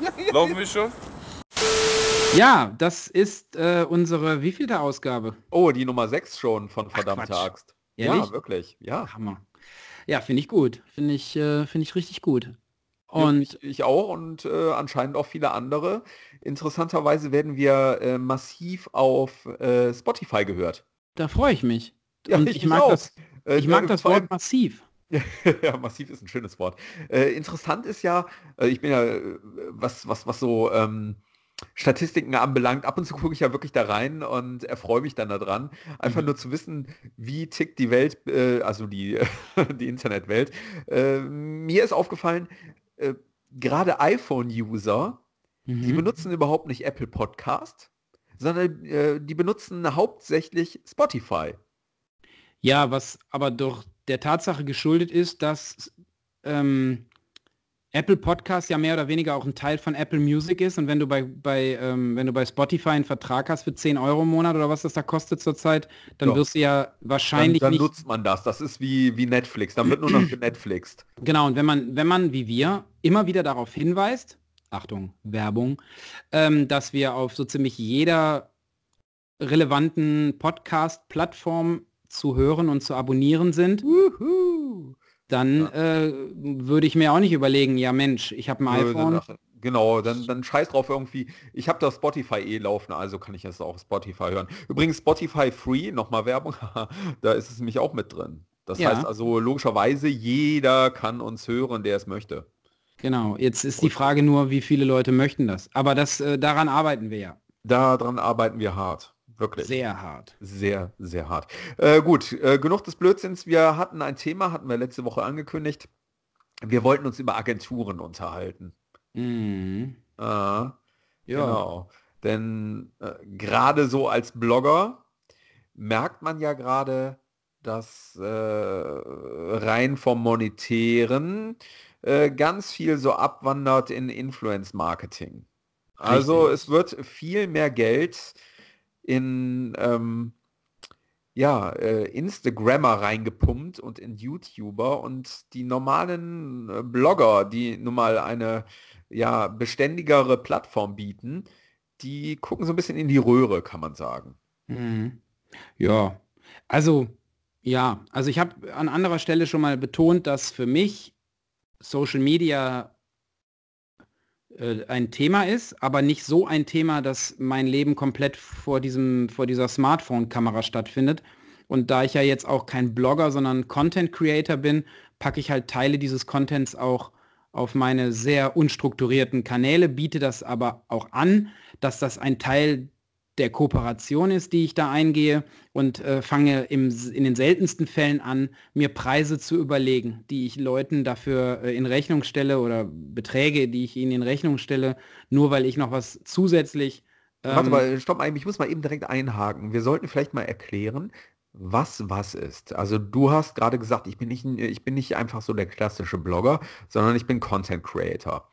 Laufen wir schon? Ja, das ist äh, unsere wievielte Ausgabe? Oh, die Nummer 6 schon von verdammte Quatsch. Axt. Ehrlich? Ja, wirklich. Ja. Hammer. Ja, finde ich gut. Finde ich, äh, finde ich richtig gut. Und ich, ich auch und äh, anscheinend auch viele andere. Interessanterweise werden wir äh, massiv auf äh, Spotify gehört. da freue ich mich. Ja, Und ich ich, mag auch. das, Äh, ich mag äh, das Wort massiv. ja, massiv ist ein schönes Wort. Äh, interessant ist ja, äh, ich bin ja, äh, was, was, was so ähm, Statistiken anbelangt, ab und zu gucke ich ja wirklich da rein und erfreue mich dann daran, einfach Mhm. nur zu wissen, wie tickt die Welt, äh, also die, die Internetwelt. Äh, mir ist aufgefallen, äh, gerade iPhone-User, die Mhm. benutzen überhaupt nicht Apple Podcast, sondern die benutzen hauptsächlich Spotify. Ja, was aber doch der Tatsache geschuldet ist, dass ähm, Apple Podcast ja mehr oder weniger auch ein Teil von Apple Music ist und wenn du bei, bei ähm, wenn du bei Spotify einen Vertrag hast für 10 Euro im Monat oder was das da kostet zurzeit, dann Ja. wirst du ja Dann, wahrscheinlich dann nicht nutzt man das. Das ist wie, wie Netflix. Dann wird nur noch genetflixt. Genau, und wenn man, wenn man, wie wir, immer wieder darauf hinweist, Achtung, Werbung, ähm, dass wir auf so ziemlich jeder relevanten Podcast-Plattform zu hören und zu abonnieren sind, Wuhu. dann äh, würde ich mir auch nicht überlegen, ja Mensch, ich habe ein iPhone. Genau, dann, dann scheiß drauf irgendwie. Ich habe das Spotify eh laufen, also kann ich es auch auf Spotify hören. Übrigens Spotify Free, nochmal Werbung, da ist es nämlich auch mit drin. Das Ja. heißt also logischerweise, jeder kann uns hören, der es möchte. Genau, jetzt ist die Frage nur, wie viele Leute möchten das. Aber das, äh, daran arbeiten wir ja. Daran arbeiten wir hart. Wirklich. Sehr hart. Sehr, sehr hart. Äh, gut, äh, genug des Blödsinns. Wir hatten ein Thema, hatten wir letzte Woche angekündigt. Wir wollten uns über Agenturen unterhalten. Mhm. Äh, Ja. Genau. Denn äh, gerade so als Blogger merkt man ja gerade, dass äh, rein vom Monetären äh, ganz viel so abwandert in Influence-Marketing. Also Richtig. es wird viel mehr Geld in ähm, ja, äh, Instagrammer reingepumpt und in YouTuber und die normalen äh, Blogger, die nun mal eine ja, beständigere Plattform bieten, die gucken so ein bisschen in die Röhre, kann man sagen. Mhm. Ja, also ja, also ich habe an anderer Stelle schon mal betont, dass für mich Social Media ein Thema ist, aber nicht so ein Thema, dass mein Leben komplett vor diesem vor dieser Smartphone-Kamera stattfindet. Und da ich ja jetzt auch kein Blogger, sondern Content Creator bin, packe ich halt Teile dieses Contents auch auf meine sehr unstrukturierten Kanäle, biete das aber auch an, dass das ein Teil der Kooperation ist, die ich da eingehe und äh, fange im, in den seltensten Fällen an, mir Preise zu überlegen, die ich Leuten dafür äh, in Rechnung stelle oder Beträge, die ich ihnen in Rechnung stelle, nur weil ich noch was zusätzlich... Warte ähm, mal, stopp mal, ich muss mal eben direkt einhaken. Wir sollten vielleicht mal erklären, was was ist. Also du hast gerade gesagt, ich bin nicht, ich bin nicht einfach so der klassische Blogger, sondern ich bin Content Creator.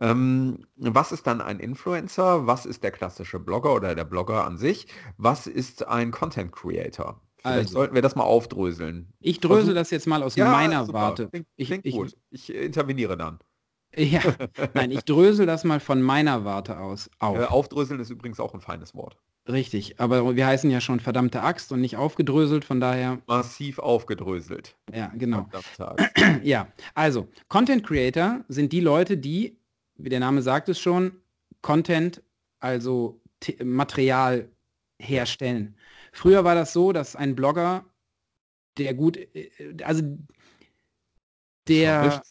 Ähm, was ist dann ein Influencer? Was ist der klassische Blogger oder der Blogger an sich? Was ist ein Content Creator? Vielleicht Also. sollten wir das mal aufdröseln. Ich drösel Versuch- das jetzt mal aus Ja, meiner super. Warte. Klingt, Ich- klingt ich- gut. Ich äh, interveniere dann. Ja, nein, ich drösel das mal von meiner Warte aus auf. Äh, aufdröseln ist übrigens auch ein feines Wort. Richtig, aber wir heißen ja schon verdammte Axt und nicht aufgedröselt, von daher, Massiv aufgedröselt. ja, genau. Ja, also, Content Creator sind die Leute, die, wie der Name sagt es schon, Content, also T Material herstellen. Früher war das so, dass ein Blogger, der gut, äh, also der,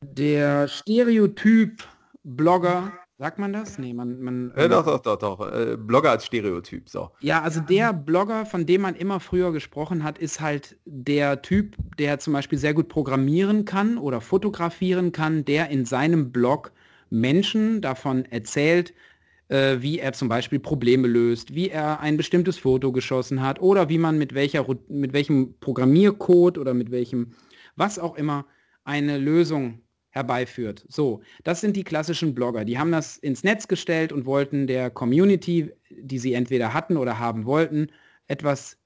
der Stereotyp Blogger, sagt man das? Nee, man, man Ja, doch, doch, doch, doch. Äh, Blogger als Stereotyp, so. Ja, also der Blogger, von dem man immer früher gesprochen hat, ist halt der Typ, der zum Beispiel sehr gut programmieren kann oder fotografieren kann, der in seinem Blog Menschen davon erzählt, äh, wie er zum Beispiel Probleme löst, wie er ein bestimmtes Foto geschossen hat oder wie man mit, welcher, mit welchem Programmiercode oder mit welchem, was auch immer, eine Lösung herbeiführt. So, das sind die klassischen Blogger. Die haben das ins Netz gestellt und wollten der Community, die sie entweder hatten oder haben wollten, etwas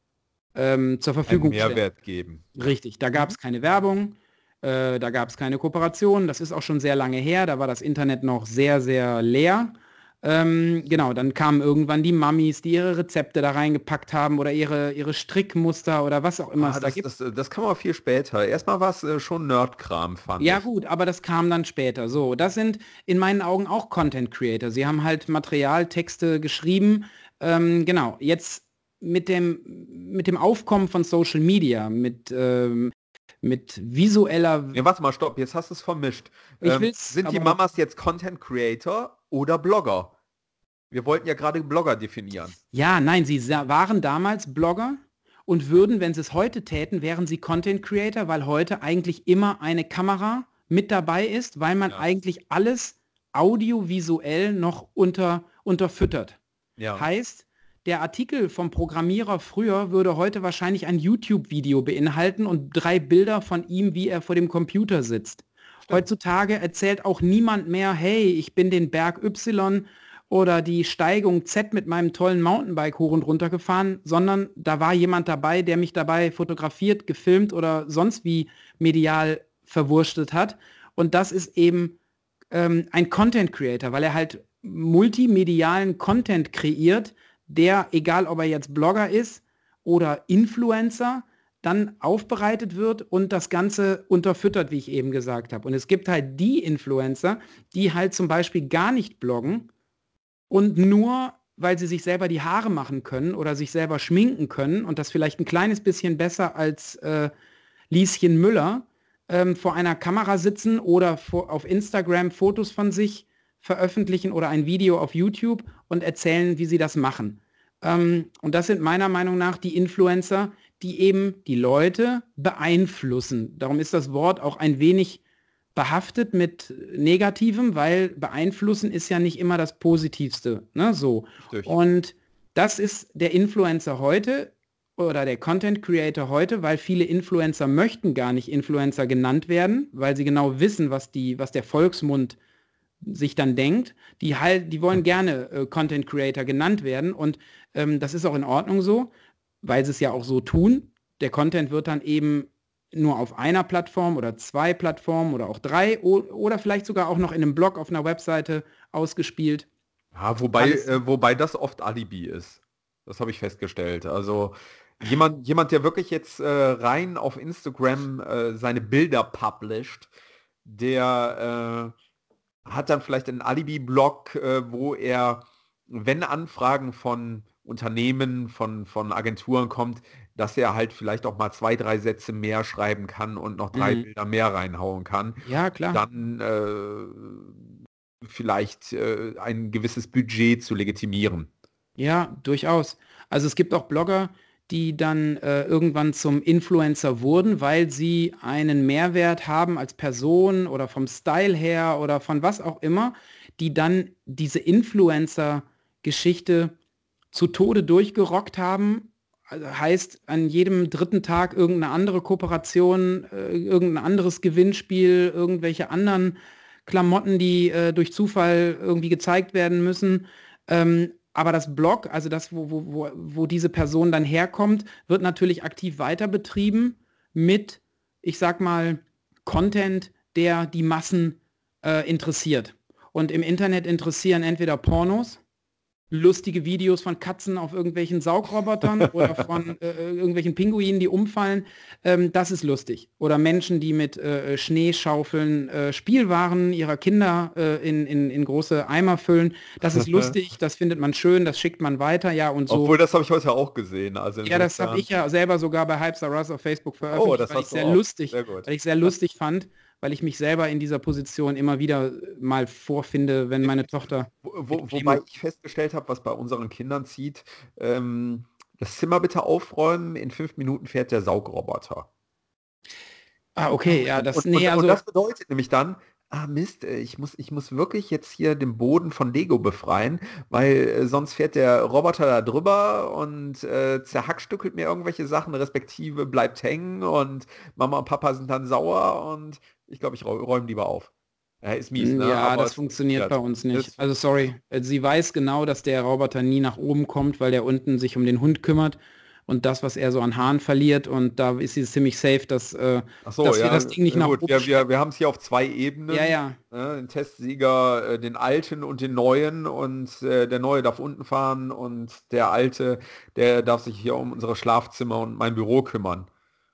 ähm, zur Einen Verfügung stellen. Mehrwert geben. Richtig, da gab es keine Werbung. Äh, da gab es keine Kooperation. Das ist auch schon sehr lange her. Da war das Internet noch sehr, sehr leer. Ähm, genau, dann kamen irgendwann die Mummies, die ihre Rezepte da reingepackt haben oder ihre, ihre Strickmuster oder was auch immer Ah, es da das, gibt. das, das kam aber viel später. Erstmal war es äh, schon Nerdkram, fand Ja ich. gut, aber das kam dann später. So, das sind in meinen Augen auch Content Creator. Sie haben halt Material, Texte geschrieben. Ähm, genau, jetzt mit dem, mit dem Aufkommen von Social Media, mit, ähm, mit visueller... Nee, warte mal, stopp, jetzt hast du es vermischt. Ähm, sind die Mamas jetzt Content Creator oder Blogger? Wir wollten ja gerade Blogger definieren. Ja, nein, sie waren damals Blogger und würden, wenn sie es heute täten, wären sie Content Creator, weil heute eigentlich immer eine Kamera mit dabei ist, weil man Ja. eigentlich alles audiovisuell noch unter, unterfüttert. Ja. Heißt, der Artikel vom Programmierer früher würde heute wahrscheinlich ein YouTube-Video beinhalten und drei Bilder von ihm, wie er vor dem Computer sitzt. Heutzutage erzählt auch niemand mehr, hey, ich bin den Berg Y oder die Steigung Z mit meinem tollen Mountainbike hoch und runter gefahren, sondern da war jemand dabei, der mich dabei fotografiert, gefilmt oder sonst wie medial verwurstet hat. Und das ist eben ähm, ein Content Creator, weil er halt multimedialen Content kreiert, der, egal ob er jetzt Blogger ist oder Influencer, dann aufbereitet wird und das Ganze unterfüttert, wie ich eben gesagt habe. Und es gibt halt die Influencer, die halt zum Beispiel gar nicht bloggen und nur, weil sie sich selber die Haare machen können oder sich selber schminken können und das vielleicht ein kleines bisschen besser als äh, Lieschen Müller, ähm, vor einer Kamera sitzen oder vor, auf Instagram Fotos von sich veröffentlichen oder ein Video auf YouTube und erzählen, wie sie das machen. Ähm, und das sind meiner Meinung nach die Influencer, die eben die Leute beeinflussen. Darum ist das Wort auch ein wenig behaftet mit Negativem, weil beeinflussen ist ja nicht immer das Positivste. Ne? So. Richtig. Und das ist der Influencer heute oder der Content Creator heute, weil viele Influencer möchten gar nicht Influencer genannt werden, weil sie genau wissen, was, die, was der Volksmund sich dann denkt. Die, halt, die wollen gerne äh, Content Creator genannt werden und ähm, das ist auch in Ordnung so, weil sie es ja auch so tun. Der Content wird dann eben nur auf einer Plattform oder zwei Plattformen oder auch drei oder vielleicht sogar auch noch in einem Blog auf einer Webseite ausgespielt. Ja, wobei, äh, wobei das oft Alibi ist. Das habe ich festgestellt. Also jemand, jemand, der wirklich jetzt äh, rein auf Instagram äh, seine Bilder published, der äh, hat dann vielleicht einen Alibi-Blog, äh, wo er, wenn Anfragen von Unternehmen, von, von Agenturen kommt, dass er halt vielleicht auch mal zwei, drei Sätze mehr schreiben kann und noch drei Mhm. Bilder mehr reinhauen kann Ja, klar. dann äh, vielleicht äh, ein gewisses Budget zu legitimieren. Ja, durchaus. Also es gibt auch Blogger, die dann äh, irgendwann zum Influencer wurden, weil sie einen Mehrwert haben als Person oder vom Style her oder von was auch immer, die dann diese Influencer-Geschichte zu Tode durchgerockt haben. Also heißt, an jedem dritten Tag irgendeine andere Kooperation, äh, irgendein anderes Gewinnspiel, irgendwelche anderen Klamotten, die äh, durch Zufall irgendwie gezeigt werden müssen. Ähm, aber das Blog, also das, wo, wo, wo, wo diese Person dann herkommt, wird natürlich aktiv weiter betrieben mit, ich sag mal, Content, der die Massen äh, interessiert. Und im Internet interessieren entweder Pornos, lustige Videos von Katzen auf irgendwelchen Saugrobotern oder von äh, irgendwelchen Pinguinen, die umfallen. Ähm, das ist lustig. Oder Menschen, die mit äh, Schneeschaufeln äh, Spielwaren ihrer Kinder äh, in, in, in große Eimer füllen. Das ist lustig, das findet man schön, das schickt man weiter, ja und so. Obwohl, das habe ich heute auch gesehen. Also ja, das habe ich ja selber sogar bei Hypes Us auf Facebook veröffentlicht, Oh, das weil ich sehr lustig, Sehr weil ich sehr lustig fand, weil ich mich selber in dieser Position immer wieder mal vorfinde, wenn meine Tochter Wo, wobei ich festgestellt habe, was bei unseren Kindern zieht, ähm, das Zimmer bitte aufräumen, in fünf Minuten fährt der Saugroboter. Ah, okay, ja, das und, nee, und, also und das bedeutet nämlich dann, ah Mist, äh, ich muss, ich muss wirklich jetzt hier den Boden von Lego befreien, weil äh, sonst fährt der Roboter da drüber und äh, zerhackstückelt mir irgendwelche Sachen, respektive bleibt hängen und Mama und Papa sind dann sauer und ich glaube, ich räu- räume lieber auf. Ja, ist mies, ne? ja, Aber das funktioniert bei uns nicht. Also sorry, Äh, sie weiß genau, dass der Roboter nie nach oben kommt, weil der unten sich um den Hund kümmert. und das, was er so an Haaren verliert. Und da ist es ziemlich safe, dass, äh, so, dass ja, wir das Ding nicht nach gut, wir, wir, wir haben es hier auf zwei Ebenen. Ja, ja. Ne, den Testsieger, äh, den alten und den neuen und äh, der neue darf unten fahren und der alte, der darf sich hier um unsere Schlafzimmer und mein Büro kümmern.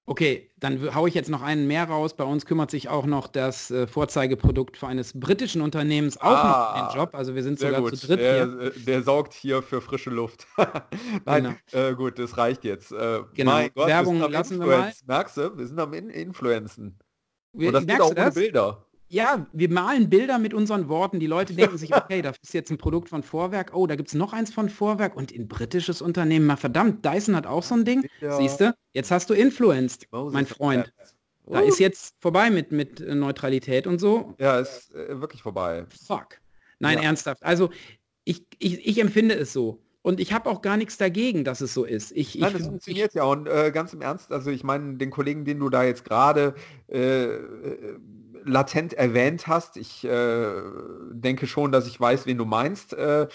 Okay, dann haue ich jetzt noch einen mehr raus. Bei uns kümmert sich auch noch das äh, Vorzeigeprodukt für eines britischen Unternehmens auch Ah, noch den Job. Also wir sind sogar gut. zu dritt der, hier. der sorgt hier für frische Luft. Nein, äh, gut, das reicht jetzt. Äh, Genau. Gott, Werbung lassen wir Influence. Merkst du? Wir sind am In Influenzen. Wir, Und das geht auch ohne? Bilder. Ja, wir malen Bilder mit unseren Worten. Die Leute denken sich, okay, das ist jetzt ein Produkt von Vorwerk. Oh, da gibt es noch eins von Vorwerk und ein britisches Unternehmen. Mal verdammt, Dyson hat auch so ein Ding. Ja. Siehst du? Jetzt hast du influenced, mein Freund. Da ist jetzt vorbei mit, mit äh, Neutralität und so. Ja, ist äh, wirklich vorbei. Fuck. Nein, Ja. ernsthaft. Also ich, ich, ich empfinde es so. Und ich habe auch gar nichts dagegen, dass es so ist. Ich, Nein, ich, das funktioniert ja und äh, ganz im Ernst, also ich meine, den Kollegen, den du da jetzt gerade äh, äh, latent erwähnt hast, ich äh, denke schon, dass ich weiß, wen du meinst, äh,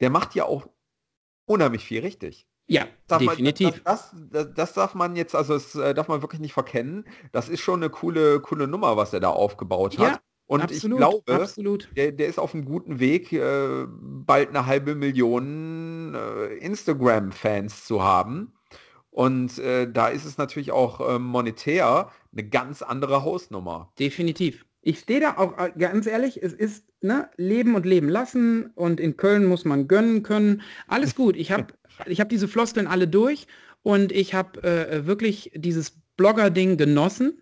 der macht ja auch unheimlich viel richtig. ja, Darf definitiv. Man, das, das, das darf man jetzt, also das äh, darf man wirklich nicht verkennen. Das ist schon eine coole, coole Nummer, was er da aufgebaut hat. Ja, und absolut, ich glaube, absolut. der, der ist auf einem guten Weg, äh, bald eine halbe Million äh, Instagram-Fans zu haben. Und äh, da ist es natürlich auch äh, monetär eine ganz andere Hausnummer. Definitiv. Ich stehe da auch äh, ganz ehrlich, es ist ne, Leben und Leben lassen und in Köln muss man gönnen können. Alles gut. Ich habe ich hab diese Floskeln alle durch und ich habe äh, wirklich dieses Blogger-Ding genossen.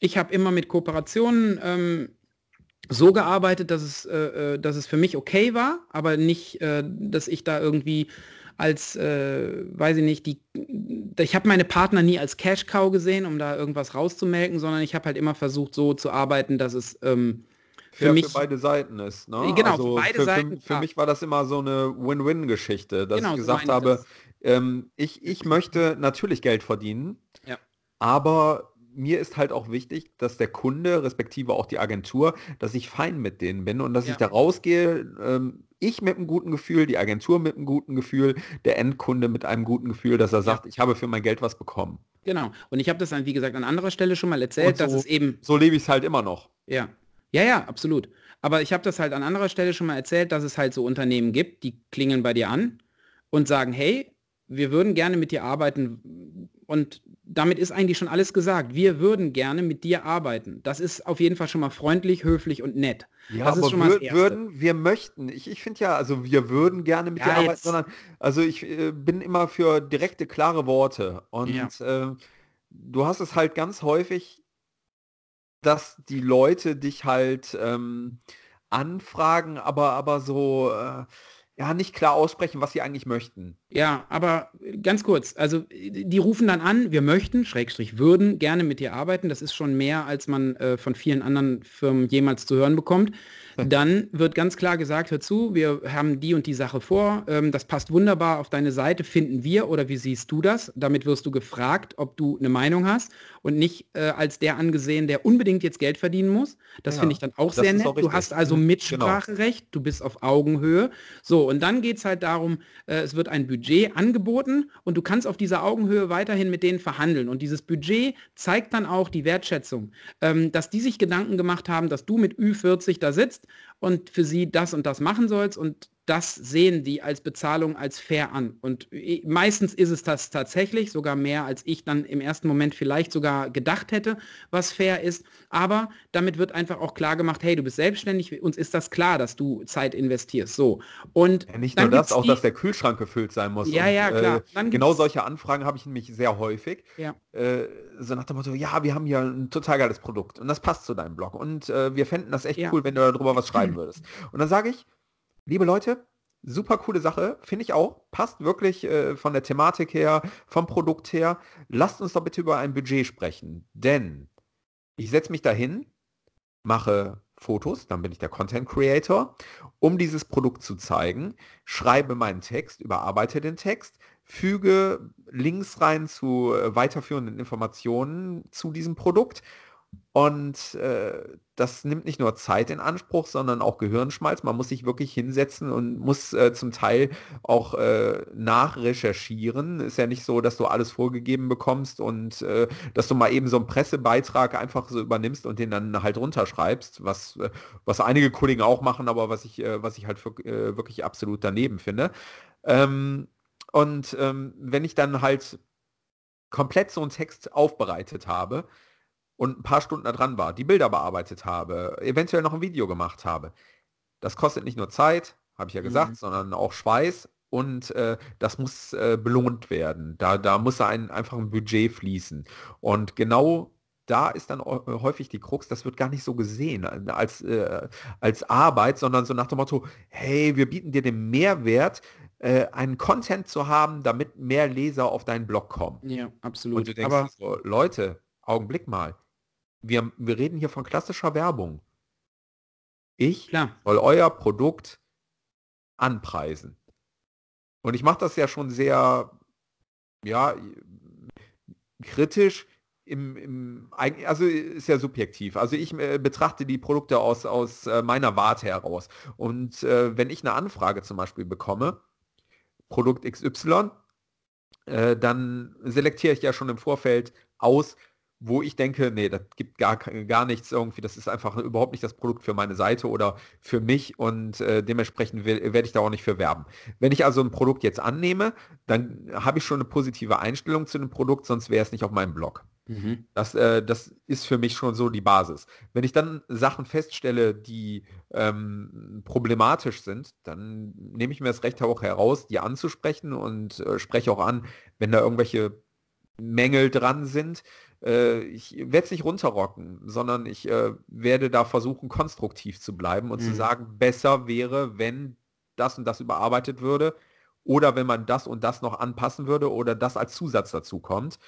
Ich habe immer mit Kooperationen ähm, so gearbeitet, dass es, äh, äh, dass es für mich okay war, aber nicht, äh, dass ich da irgendwie als, äh, weiß ich nicht, die, ich habe meine Partner nie als Cash-Cow gesehen, um da irgendwas rauszumelken, sondern ich habe halt immer versucht, so zu arbeiten, dass es ähm, für mich, für beide Seiten ist. Ne? Genau, also für beide für, Seiten, Für, für mich war das immer so eine Win-Win-Geschichte, dass Genau, ich so gesagt ich habe, ähm, ich, ich möchte natürlich Geld verdienen, Ja. aber mir ist halt auch wichtig, dass der Kunde, respektive auch die Agentur, dass ich fein mit denen bin und dass Ja. ich da rausgehe, ähm, ich mit einem guten Gefühl, die Agentur mit einem guten Gefühl, der Endkunde mit einem guten Gefühl, dass er sagt, ich habe für mein Geld was bekommen. genau. Und ich habe das dann, wie gesagt, an anderer Stelle schon mal erzählt, Und dass so- es eben So lebe ich es halt immer noch. Ja. Ja, ja, absolut. Aber ich habe das halt an anderer Stelle schon mal erzählt, dass es halt so Unternehmen gibt, die klingeln bei dir an und sagen, hey, wir würden gerne mit dir arbeiten und damit ist eigentlich schon alles gesagt. Wir würden gerne mit dir arbeiten. Das ist auf jeden Fall schon mal freundlich, höflich und nett. Ja, das ist aber Erste. würden, wir möchten. Ich, ich finde ja, also wir würden gerne mit Ja, dir arbeiten, jetzt- sondern also ich äh, bin immer für direkte, klare Worte. Und Ja. äh, du hast es halt ganz häufig, dass die Leute dich halt ähm, anfragen, aber aber so äh, ja nicht klar aussprechen, was sie eigentlich möchten. Ja, aber ganz kurz, also die rufen dann an, wir möchten, Schrägstrich würden, gerne mit dir arbeiten. Das ist schon mehr, als man äh, von vielen anderen Firmen jemals zu hören bekommt. Dann wird ganz klar gesagt, hör zu, wir haben die und die Sache vor, ähm, das passt wunderbar auf deine Seite, finden wir oder wie siehst du das? Damit wirst du gefragt, ob du eine Meinung hast und nicht äh, als der angesehen, der unbedingt jetzt Geld verdienen muss. Das Ja, finde ich dann auch sehr nett. auch du hast also Mhm, genau. Mitspracherecht, du bist auf Augenhöhe. So, und dann geht es halt darum, äh, es wird ein Budget angeboten und du kannst auf dieser Augenhöhe weiterhin mit denen verhandeln. Und dieses Budget zeigt dann auch die Wertschätzung, ähm, dass die sich Gedanken gemacht haben, dass du mit Ü40 da sitzt und für sie das und das machen sollst und das sehen die als Bezahlung als fair an. Und äh, meistens ist es das tatsächlich, sogar mehr als ich dann im ersten Moment vielleicht sogar gedacht hätte, was fair ist. Aber damit wird einfach auch klar gemacht, hey, du bist selbstständig, uns ist das klar, dass du Zeit investierst. So. Und Ja, nicht dann nur das, auch die- dass der Kühlschrank gefüllt sein muss. Ja, ja, klar. Äh, genau solche Anfragen habe ich nämlich sehr häufig. Ja. Äh, so nach dem Motto, ja, wir haben hier ein total geiles Produkt und das passt zu deinem Blog und äh, wir fänden das echt Ja. cool, wenn du darüber was schreiben würdest. Und dann sage ich, liebe Leute, super coole Sache, finde ich auch, passt wirklich äh, von der Thematik her, vom Produkt her. Lasst uns doch bitte über ein Budget sprechen, denn ich setze mich dahin, mache Fotos, dann bin ich der Content Creator, um dieses Produkt zu zeigen, schreibe meinen Text, überarbeite den Text, füge Links rein zu äh, weiterführenden Informationen zu diesem Produkt Und äh, das nimmt nicht nur Zeit in Anspruch, sondern auch Gehirnschmalz. Man muss sich wirklich hinsetzen und muss äh, zum Teil auch äh, nachrecherchieren. Ist ja nicht so, dass du alles vorgegeben bekommst und äh, dass du mal eben so einen Pressebeitrag einfach so übernimmst und den dann halt runterschreibst, was, äh, was einige Kollegen auch machen, aber was ich, äh, was ich halt für, wirklich absolut daneben finde. Ähm, und ähm, wenn ich dann halt komplett so einen Text aufbereitet habe, und ein paar Stunden da dran war, die Bilder bearbeitet habe, eventuell noch ein Video gemacht habe. Das kostet nicht nur Zeit, habe ich ja gesagt, mhm. sondern auch Schweiß und äh, das muss äh, belohnt werden. Da, da muss ein, einfach ein Budget fließen. Und genau da ist dann häufig die Krux, das wird gar nicht so gesehen äh, als, äh, als Arbeit, sondern so nach dem Motto, hey, wir bieten dir den Mehrwert, äh, einen Content zu haben, damit mehr Leser auf deinen Blog kommen. Ja, absolut. Und du denkst, Aber so, Leute, Augenblick mal, wir, wir reden hier von klassischer Werbung. Ich Klar. soll euer Produkt anpreisen. Und ich mache das ja schon sehr, ja, kritisch. Im, im, also ist ja subjektiv. Also ich äh, betrachte die Produkte aus, aus äh, meiner Warte heraus. Und äh, wenn ich eine Anfrage zum Beispiel bekomme, Produkt XY, äh, dann selektiere ich ja schon im Vorfeld aus, wo ich denke, nee, das gibt gar, gar nichts irgendwie, das ist einfach überhaupt nicht das Produkt für meine Seite oder für mich und äh, dementsprechend werde ich da auch nicht für werben. Wenn ich also ein Produkt jetzt annehme, dann habe ich schon eine positive Einstellung zu dem Produkt, sonst wäre es nicht auf meinem Blog. Mhm. Das, äh, das ist für mich schon so die Basis. Wenn ich dann Sachen feststelle, die ähm, problematisch sind, dann nehme ich mir das Recht auch heraus, die anzusprechen und äh, spreche auch an, wenn da irgendwelche Mängel dran sind, äh, ich werde es nicht runterrocken, sondern ich äh, werde da versuchen, konstruktiv zu bleiben und mhm. zu sagen, besser wäre, wenn das und das überarbeitet würde oder wenn man das und das noch anpassen würde oder das als Zusatz dazu kommt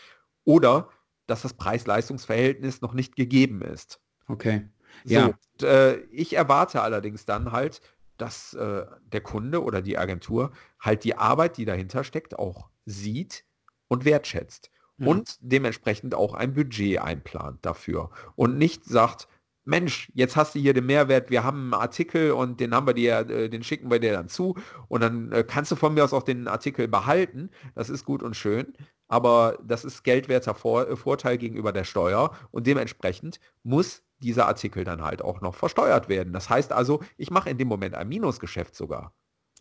oder dass das Preis-Leistungs-Verhältnis noch nicht gegeben ist. Okay. So, ja. Und, äh, ich erwarte allerdings dann halt, dass äh, der Kunde oder die Agentur halt die Arbeit, die dahinter steckt, auch sieht und wertschätzt ja. und dementsprechend auch ein Budget einplant dafür und nicht sagt, Mensch, jetzt hast du hier den Mehrwert, wir haben einen Artikel und den haben wir dir, äh, den schicken wir dir dann zu und dann äh, kannst du von mir aus auch den Artikel behalten. Das ist gut und schön, aber das ist geldwerter Vor äh, Vorteil gegenüber der Steuer und dementsprechend muss dieser Artikel dann halt auch noch versteuert werden. Das heißt also, ich mache in dem Moment ein Minusgeschäft sogar.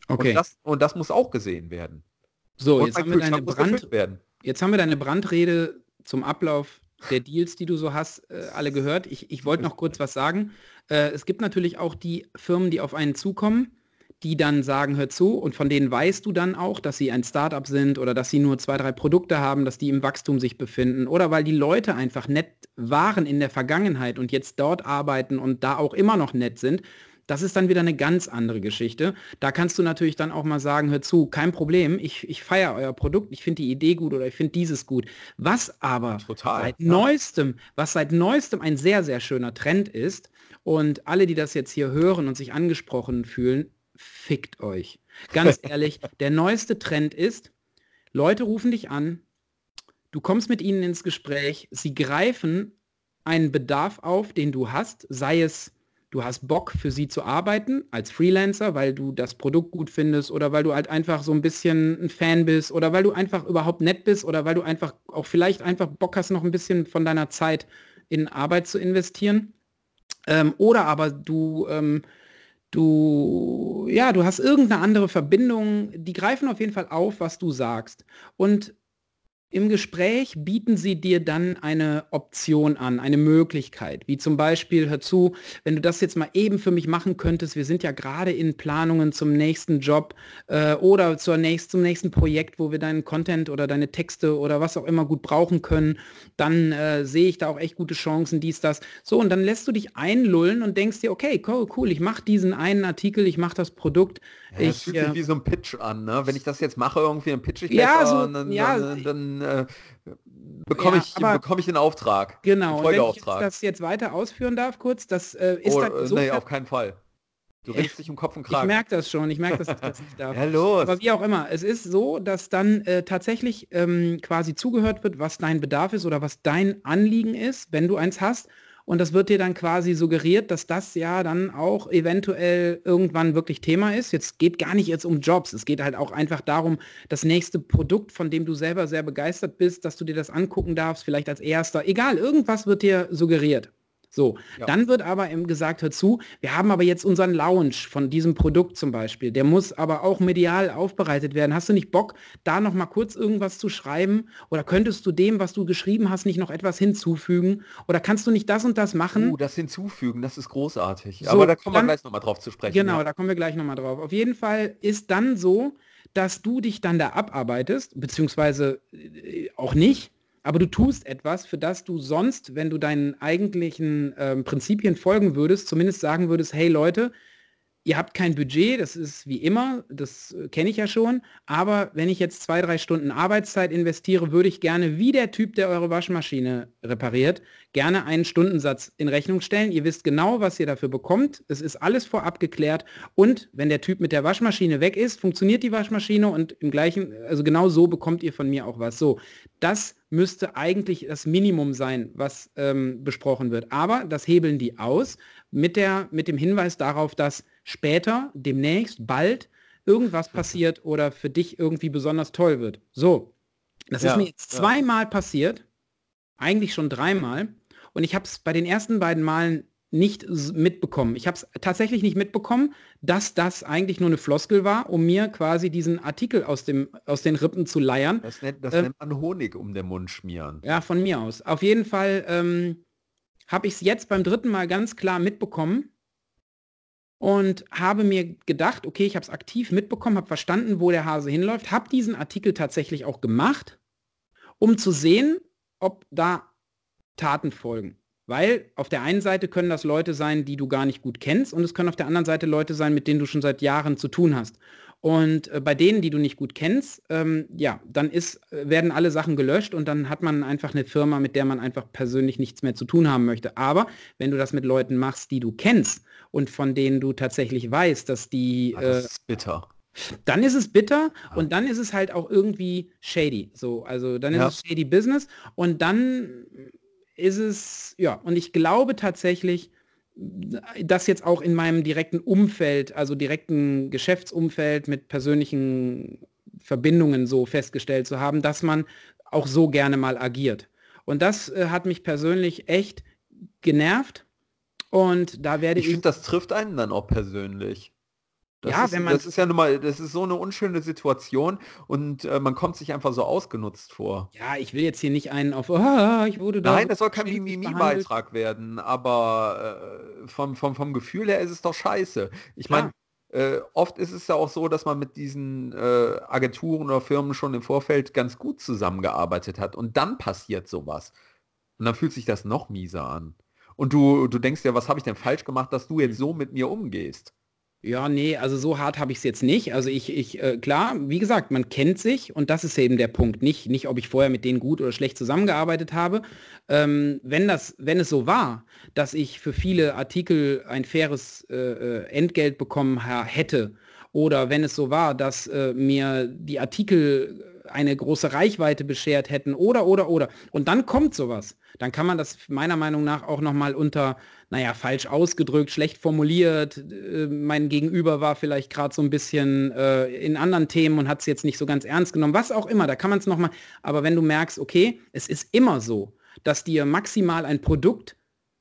Okay. Und das, und das muss auch gesehen werden. So, und jetzt haben wir deine Brand, werden. Jetzt haben wir deine Brandrede zum Ablauf der Deals, die du so hast, äh, alle gehört. Ich, ich wollte noch kurz was sagen. Äh, es gibt natürlich auch die Firmen, die auf einen zukommen, die dann sagen, hör zu, und von denen weißt du dann auch, dass sie ein Startup sind oder dass sie nur zwei, drei Produkte haben, dass die im Wachstum sich befinden oder weil die Leute einfach nett waren in der Vergangenheit und jetzt dort arbeiten und da auch immer noch nett sind das ist dann wieder eine ganz andere Geschichte. Da kannst du natürlich dann auch mal sagen, hör zu, kein Problem, ich, ich feiere euer Produkt, ich finde die Idee gut oder ich finde dieses gut. Was aber Total, seit ja. neuestem, was seit neuestem ein sehr, sehr schöner Trend ist, und alle, die das jetzt hier hören und sich angesprochen fühlen, fickt euch. Ganz ehrlich, der neueste Trend ist, Leute rufen dich an, du kommst mit ihnen ins Gespräch, sie greifen einen Bedarf auf, den du hast, sei es du hast Bock für sie zu arbeiten als Freelancer, weil du das Produkt gut findest oder weil du halt einfach so ein bisschen ein Fan bist oder weil du einfach überhaupt nett bist oder weil du einfach auch vielleicht einfach Bock hast, noch ein bisschen von deiner Zeit in Arbeit zu investieren. Ähm, oder aber du, ähm, du, ja, du hast irgendeine andere Verbindung, die greifen auf jeden Fall auf, was du sagst. Und im Gespräch bieten sie dir dann eine Option an, eine Möglichkeit, wie zum Beispiel, hör zu, wenn du das jetzt mal eben für mich machen könntest, wir sind ja gerade in Planungen zum nächsten Job äh, oder zur nächst, zum nächsten Projekt, wo wir deinen Content oder deine Texte oder was auch immer gut brauchen können, dann äh, sehe ich da auch echt gute Chancen, dies, das. So, und dann lässt du dich einlullen und denkst dir, okay, cool, cool ich mache diesen einen Artikel, ich mache das Produkt. Ich, fühlt sich äh, wie so ein Pitch an, ne? Wenn ich das jetzt mache, irgendwie ein Pitch ich ja, so, dann, ja, dann, dann äh, bekomme ja, ich, bekomm ich den Auftrag. Genau, und wenn ich das jetzt weiter ausführen darf, kurz, das äh, ist oh, dann äh, so Nee, auf keinen Fall. Du redest dich um Kopf und Kragen. Ich merke das schon, ich merke, dass ich das nicht darf. ja, los. Aber wie auch immer, es ist so, dass dann äh, tatsächlich ähm, quasi zugehört wird, was dein Bedarf ist oder was dein Anliegen ist, wenn du eins hast. Und das wird dir dann quasi suggeriert, dass das ja dann auch eventuell irgendwann wirklich Thema ist. Jetzt geht gar nicht jetzt um Jobs, es geht halt auch einfach darum, das nächste Produkt, von dem du selber sehr begeistert bist, dass du dir das angucken darfst, vielleicht als erster, egal, irgendwas wird dir suggeriert. So, ja. dann wird aber gesagt, hör zu, wir haben aber jetzt unseren Launch von diesem Produkt zum Beispiel, der muss aber auch medial aufbereitet werden. Hast du nicht Bock, da noch mal kurz irgendwas zu schreiben? Oder könntest du dem, was du geschrieben hast, nicht noch etwas hinzufügen? Oder kannst du nicht das und das machen? Uh, das hinzufügen, das ist großartig. So, aber da kommen dann, wir gleich noch mal drauf zu sprechen. Genau, ja. da kommen wir gleich noch mal drauf. Auf jeden Fall ist dann so, dass du dich dann da abarbeitest, beziehungsweise äh, auch nicht, aber du tust etwas, für das du sonst, wenn du deinen eigentlichen ähm, Prinzipien folgen würdest, zumindest sagen würdest, hey Leute, ihr habt kein Budget, das ist wie immer, das äh, kenne ich ja schon, aber wenn ich jetzt zwei, drei Stunden Arbeitszeit investiere, würde ich gerne, wie der Typ, der eure Waschmaschine repariert, gerne einen Stundensatz in Rechnung stellen. Ihr wisst genau, was ihr dafür bekommt. Es ist alles vorab geklärt und wenn der Typ mit der Waschmaschine weg ist, funktioniert die Waschmaschine und im gleichen, also genau so bekommt ihr von mir auch was. So, das müsste eigentlich das Minimum sein, was ähm, besprochen wird. Aber das hebeln die aus mit, der, mit dem Hinweis darauf, dass später, demnächst, bald irgendwas passiert oder für dich irgendwie besonders toll wird. So, das ja, ist mir jetzt zweimal ja. passiert, eigentlich schon dreimal. Und ich habe es bei den ersten beiden Malen nicht mitbekommen. Ich habe es tatsächlich nicht mitbekommen, dass das eigentlich nur eine Floskel war, um mir quasi diesen Artikel aus, dem, aus den Rippen zu leiern. Das, nennt, das ähm, nennt man Honig um den Mund schmieren. Ja, von mir aus. Auf jeden Fall ähm, habe ich es jetzt beim dritten Mal ganz klar mitbekommen und habe mir gedacht, okay, ich habe es aktiv mitbekommen, habe verstanden, wo der Hase hinläuft, habe diesen Artikel tatsächlich auch gemacht, um zu sehen, ob da Taten folgen. Weil auf der einen Seite können das Leute sein, die du gar nicht gut kennst und es können auf der anderen Seite Leute sein, mit denen du schon seit Jahren zu tun hast. Und äh, bei denen, die du nicht gut kennst, ähm, ja, dann ist, äh, werden alle Sachen gelöscht und dann hat man einfach eine Firma, mit der man einfach persönlich nichts mehr zu tun haben möchte. Aber wenn du das mit Leuten machst, die du kennst und von denen du tatsächlich weißt, dass die... Das äh, ist bitter. Dann ist es bitter und dann ist es halt auch irgendwie shady. So, also dann ist ja. es shady Business und dann ist es, ja, und ich glaube tatsächlich, das jetzt auch in meinem direkten Umfeld, also direkten Geschäftsumfeld mit persönlichen Verbindungen so festgestellt zu haben, dass man auch so gerne mal agiert. Und das äh, hat mich persönlich echt genervt. Und da werde ich. Ich finde, das trifft einen dann auch persönlich. Das ja, ist, wenn man das ist ja nun mal, das ist so eine unschöne Situation und äh, man kommt sich einfach so ausgenutzt vor. Ja, ich will jetzt hier nicht einen auf, oh, ich wurde da. Nein, das soll kein Mimimi-Beitrag werden, aber äh, vom, vom, vom Gefühl her ist es doch scheiße. Ich meine, äh, oft ist es ja auch so, dass man mit diesen äh, Agenturen oder Firmen schon im Vorfeld ganz gut zusammengearbeitet hat und dann passiert sowas. Und dann fühlt sich das noch mieser an. Und du, du denkst ja, was habe ich denn falsch gemacht, dass du jetzt so mit mir umgehst? Ja, nee, also so hart habe ich es jetzt nicht. Also ich, ich, äh, klar, wie gesagt, man kennt sich und das ist eben der Punkt. Nicht, nicht ob ich vorher mit denen gut oder schlecht zusammengearbeitet habe. Ähm, wenn, das, wenn es so war, dass ich für viele Artikel ein faires äh, äh Entgelt bekommen hätte, oder wenn es so war, dass äh, mir die Artikel eine große Reichweite beschert hätten, oder, oder, oder. Und dann kommt sowas. Dann kann man das meiner Meinung nach auch nochmal unter naja, falsch ausgedrückt, schlecht formuliert. Äh, mein Gegenüber war vielleicht gerade so ein bisschen äh, in anderen Themen und hat es jetzt nicht so ganz ernst genommen. Was auch immer, da kann man es nochmal. Aber wenn du merkst, okay, es ist immer so, dass dir maximal ein Produkt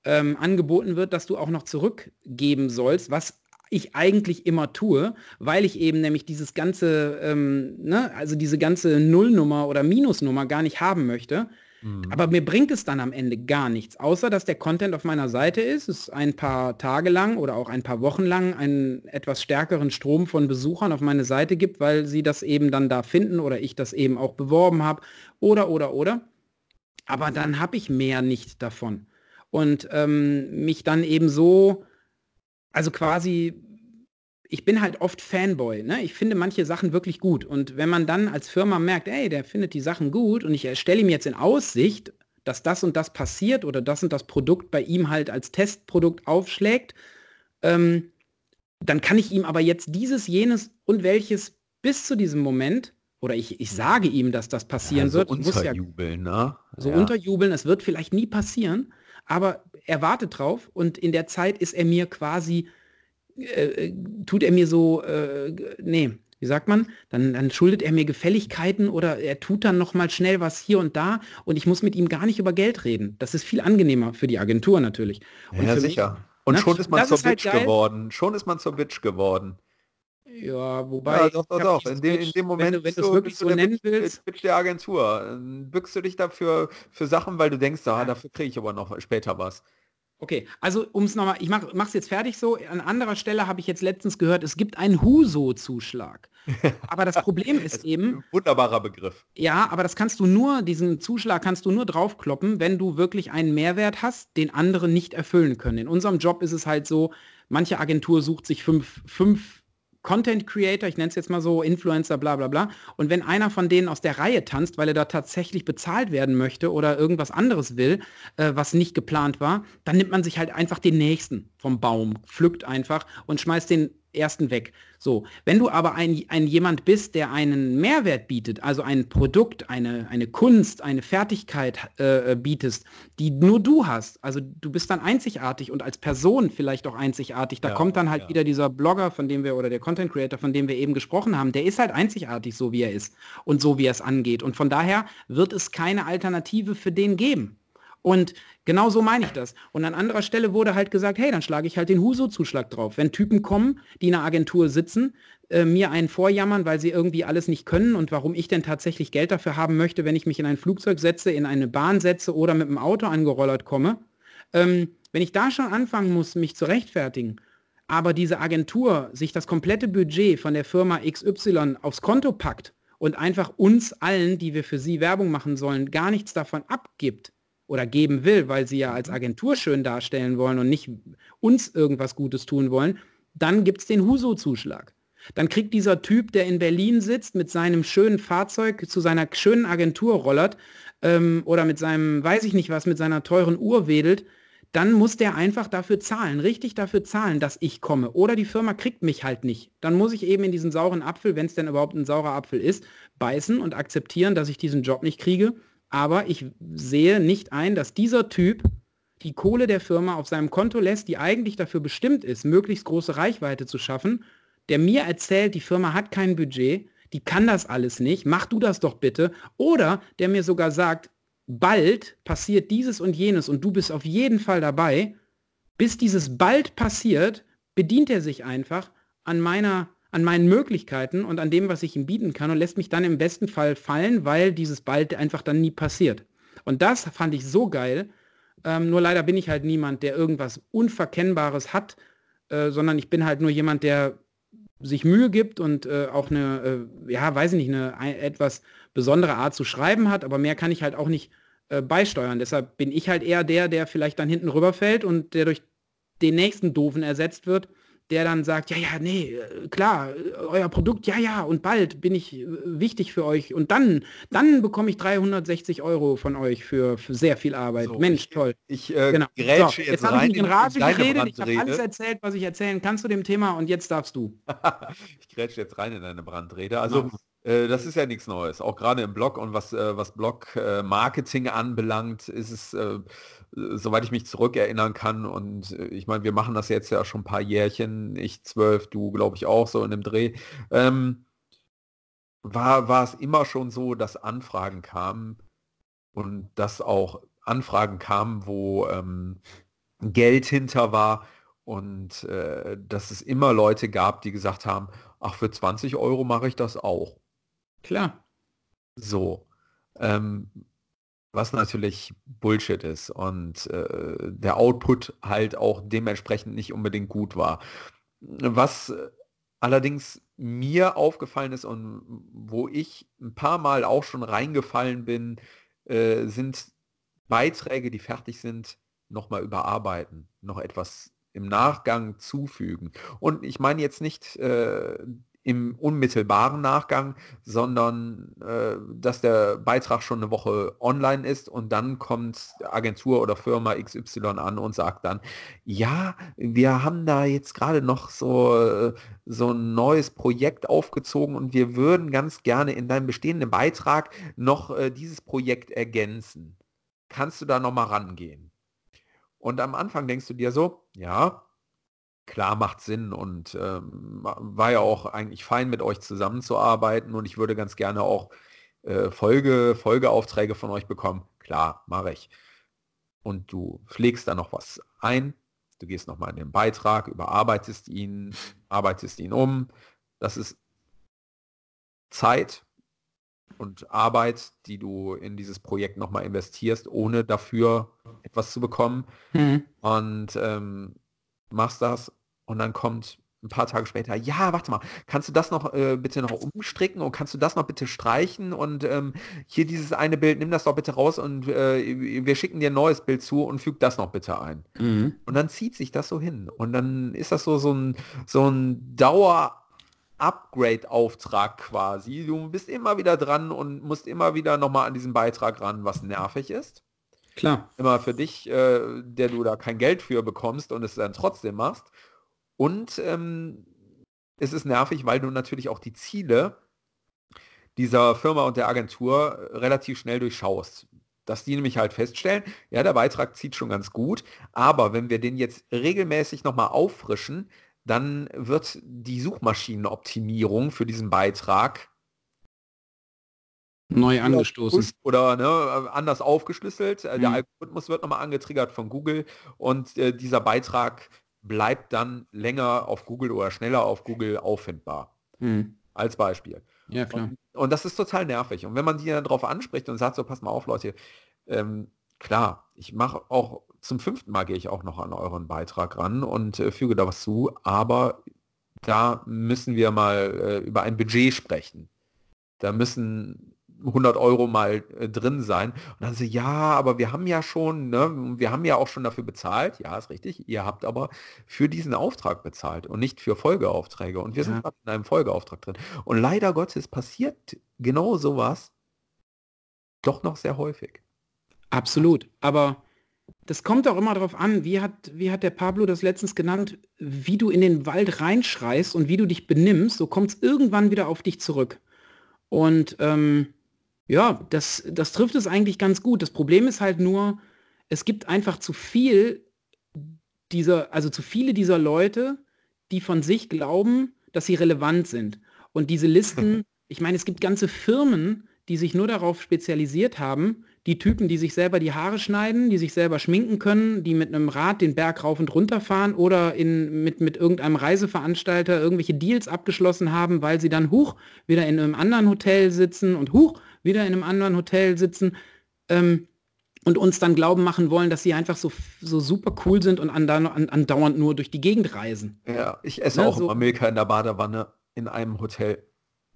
ähm, angeboten wird, das du auch noch zurückgeben sollst, was ich eigentlich immer tue, weil ich eben nämlich dieses ganze, ähm, ne, also diese ganze Nullnummer oder Minusnummer gar nicht haben möchte, Mhm. Aber mir bringt es dann am Ende gar nichts, außer dass der Content auf meiner Seite ist, es ein paar Tage lang oder auch ein paar Wochen lang einen etwas stärkeren Strom von Besuchern auf meine Seite gibt, weil sie das eben dann da finden oder ich das eben auch beworben habe oder oder oder. Aber dann habe ich mehr nicht davon. Und ähm, mich dann eben so, also quasi ich bin halt oft Fanboy. Ne? Ich finde manche Sachen wirklich gut. Und wenn man dann als Firma merkt, ey, der findet die Sachen gut und ich stelle ihm jetzt in Aussicht, dass das und das passiert oder das und das Produkt bei ihm halt als Testprodukt aufschlägt, ähm, dann kann ich ihm aber jetzt dieses, jenes und welches bis zu diesem Moment, oder ich, ich sage ihm, dass das passieren ja, so wird. Unterjubeln, ja, ne? So ja. unterjubeln, es wird vielleicht nie passieren, aber er wartet drauf und in der Zeit ist er mir quasi, äh, äh tut er mir so, äh, nee, wie sagt man, dann, dann schuldet er mir Gefälligkeiten oder er tut dann noch mal schnell was hier und da und ich muss mit ihm gar nicht über Geld reden. Das ist viel angenehmer für die Agentur natürlich. Und ja, sicher. Mich, und na, schon ist man zur halt Bitch halt geworden. Schon ist man zur Bitch geworden. Ja, wobei. Ja, doch, doch, doch. In, dem, in dem Moment, wenn du, wenn du es wirklich so nennen willst. Bitch der Agentur. Bückst du dich dafür für Sachen, weil du denkst, ah, dafür kriege ich aber noch später was. Okay, also um es nochmal, ich mache es jetzt fertig so. An anderer Stelle habe ich jetzt letztens gehört, es gibt einen Huso-Zuschlag. Aber das Problem ist eben. Wunderbarer Begriff. Ja, aber das kannst du nur, diesen Zuschlag kannst du nur draufkloppen, wenn du wirklich einen Mehrwert hast, den andere nicht erfüllen können. In unserem Job ist es halt so, manche Agentur sucht sich fünf, fünf Content Creator, ich nenne es jetzt mal so, Influencer, bla bla bla. Und wenn einer von denen aus der Reihe tanzt, weil er da tatsächlich bezahlt werden möchte oder irgendwas anderes will, äh, was nicht geplant war, dann nimmt man sich halt einfach den nächsten vom Baum, pflückt einfach und schmeißt den ersten weg. So, wenn du aber ein, ein jemand bist, der einen Mehrwert bietet, also ein Produkt, eine, eine Kunst, eine Fertigkeit äh, bietest, die nur du hast, also du bist dann einzigartig und als Person vielleicht auch einzigartig, da ja, kommt dann halt ja. wieder dieser Blogger, von dem wir, oder der Content Creator, von dem wir eben gesprochen haben, der ist halt einzigartig, so wie er ist und so wie er es angeht. Und von daher wird es keine Alternative für den geben. Und genau so meine ich das. Und an anderer Stelle wurde halt gesagt, hey, dann schlage ich halt den Huso-Zuschlag drauf. Wenn Typen kommen, die in einer Agentur sitzen, äh, mir einen vorjammern, weil sie irgendwie alles nicht können und warum ich denn tatsächlich Geld dafür haben möchte, wenn ich mich in ein Flugzeug setze, in eine Bahn setze oder mit dem Auto angerollert komme. Ähm, wenn ich da schon anfangen muss, mich zu rechtfertigen, aber diese Agentur sich das komplette Budget von der Firma XY aufs Konto packt und einfach uns allen, die wir für sie Werbung machen sollen, gar nichts davon abgibt, oder geben will, weil sie ja als. Agentur schön darstellen wollen und nicht uns irgendwas Gutes tun wollen, dann gibt es den Huso-Zuschlag. Dann kriegt dieser Typ, der in Berlin sitzt, mit seinem schönen Fahrzeug zu seiner schönen Agentur rollert ähm, oder mit seinem, weiß ich nicht was, mit seiner teuren Uhr wedelt, dann muss der einfach dafür zahlen, richtig dafür zahlen, dass ich komme. Oder die Firma kriegt mich halt nicht. Dann muss ich eben in diesen sauren Apfel, wenn es denn überhaupt ein saurer Apfel ist, beißen und akzeptieren, dass ich diesen Job nicht kriege aber ich sehe nicht ein, dass dieser Typ die Kohle der Firma auf seinem Konto lässt, die eigentlich dafür bestimmt ist, möglichst große Reichweite zu schaffen, der mir erzählt, die Firma hat kein Budget, die kann das alles nicht, mach du das doch bitte. Oder der mir sogar sagt, bald passiert dieses und jenes und du bist auf jeden Fall dabei. Bis dieses bald passiert, bedient er sich einfach an meiner an meinen Möglichkeiten und an dem, was ich ihm bieten kann und lässt mich dann im besten Fall fallen, weil dieses bald einfach dann nie passiert. Und das fand ich so geil. Ähm, nur leider bin ich halt niemand, der irgendwas Unverkennbares hat, äh, sondern ich bin halt nur jemand, der sich Mühe gibt und äh, auch eine, äh, ja, weiß ich nicht, eine ein, etwas besondere Art zu schreiben hat, aber mehr kann ich halt auch nicht äh, beisteuern. Deshalb bin ich halt eher der, der vielleicht dann hinten rüberfällt und der durch den nächsten Doofen ersetzt wird, der dann sagt, ja, ja, nee, äh, klar, euer Produkt, ja, ja, und bald bin ich äh, wichtig für euch. Und dann, dann bekomme ich 360 Euro von euch für, für sehr viel Arbeit. So, Mensch, ich, toll. Ich äh, genau. so, jetzt, jetzt habe ich mich in Rage geredet, ich habe alles erzählt, was ich erzählen kann zu dem Thema und jetzt darfst du. ich grätsche jetzt rein in deine Brandrede. Also äh, das ist ja nichts Neues. Auch gerade im Blog und was, äh, was Blog-Marketing anbelangt, ist es, äh, soweit ich mich zurückerinnern kann, und ich meine, wir machen das jetzt ja schon ein paar Jährchen, ich zwölf, du glaube ich auch so in dem Dreh, ähm, war, war es immer schon so, dass Anfragen kamen und dass auch Anfragen kamen, wo ähm, Geld hinter war und äh, dass es immer Leute gab, die gesagt haben, ach, für 20 Euro mache ich das auch. Klar. So. Ähm, was natürlich Bullshit ist und äh, der Output halt auch dementsprechend nicht unbedingt gut war. Was allerdings mir aufgefallen ist und wo ich ein paar Mal auch schon reingefallen bin, äh, sind Beiträge, die fertig sind, nochmal überarbeiten, noch etwas im Nachgang zufügen. Und ich meine jetzt nicht äh, im unmittelbaren Nachgang, sondern äh, dass der Beitrag schon eine Woche online ist und dann kommt Agentur oder Firma XY an und sagt dann, ja, wir haben da jetzt gerade noch so, so ein neues Projekt aufgezogen und wir würden ganz gerne in deinem bestehenden Beitrag noch äh, dieses Projekt ergänzen. Kannst du da nochmal rangehen? Und am Anfang denkst du dir so, ja, klar macht Sinn und ähm, war ja auch eigentlich fein mit euch zusammenzuarbeiten und ich würde ganz gerne auch äh, Folge, Folgeaufträge von euch bekommen. Klar, mache ich. Und du pflegst da noch was ein, du gehst nochmal in den Beitrag, überarbeitest ihn, arbeitest ihn um. Das ist Zeit und Arbeit, die du in dieses Projekt nochmal investierst, ohne dafür etwas zu bekommen. Mhm. Und ähm, machst das und dann kommt ein paar Tage später, ja, warte mal, kannst du das noch äh, bitte noch umstricken und kannst du das noch bitte streichen und ähm, hier dieses eine Bild, nimm das doch bitte raus und äh, wir schicken dir ein neues Bild zu und füg das noch bitte ein. Mhm. Und dann zieht sich das so hin und dann ist das so, so ein, so ein Dauer Upgrade-Auftrag quasi. Du bist immer wieder dran und musst immer wieder nochmal an diesen Beitrag ran, was nervig ist. Klar. Immer für dich, äh, der du da kein Geld für bekommst und es dann trotzdem machst. Und ähm, es ist nervig, weil du natürlich auch die Ziele dieser Firma und der Agentur relativ schnell durchschaust. Dass die nämlich halt feststellen, ja, der Beitrag zieht schon ganz gut, aber wenn wir den jetzt regelmäßig nochmal auffrischen, dann wird die Suchmaschinenoptimierung für diesen Beitrag neu angestoßen oder ne, anders aufgeschlüsselt. Mhm. Der Algorithmus wird nochmal angetriggert von Google und äh, dieser Beitrag bleibt dann länger auf Google oder schneller auf Google auffindbar. Mhm. Als Beispiel. Ja, klar. Und, und, das ist total nervig. Und wenn man die dann darauf anspricht und sagt, so, pass mal auf, Leute, ähm, klar, ich mache auch zum fünften Mal gehe ich auch noch an euren Beitrag ran und äh, füge da was zu, aber da müssen wir mal äh, über ein Budget sprechen. Da müssen 100 Euro mal äh, drin sein. Und dann so, ja, aber wir haben ja schon, ne, wir haben ja auch schon dafür bezahlt. Ja, ist richtig. Ihr habt aber für diesen Auftrag bezahlt und nicht für Folgeaufträge. Und wir ja. sind gerade in einem Folgeauftrag drin. Und leider Gottes passiert genau sowas doch noch sehr häufig. Absolut. Aber das kommt auch immer darauf an, wie hat, wie hat der Pablo das letztens genannt, wie du in den Wald reinschreist und wie du dich benimmst, so kommt es irgendwann wieder auf dich zurück. Und ähm, ja, das, das trifft es eigentlich ganz gut. Das Problem ist halt nur, es gibt einfach zu viel dieser, also zu viele dieser Leute, die von sich glauben, dass sie relevant sind. Und diese Listen, ich meine, es gibt ganze Firmen, die sich nur darauf spezialisiert haben, die Typen, die sich selber die Haare schneiden, die sich selber schminken können, die mit einem Rad den Berg rauf und runter fahren oder in, mit, mit irgendeinem Reiseveranstalter irgendwelche Deals abgeschlossen haben, weil sie dann hoch wieder in einem anderen Hotel sitzen und hoch wieder in einem anderen Hotel sitzen ähm, und uns dann glauben machen wollen, dass sie einfach so, so super cool sind und andauernd nur durch die Gegend reisen. Ja, ich esse ne, auch so immer Milka in der Badewanne in einem Hotel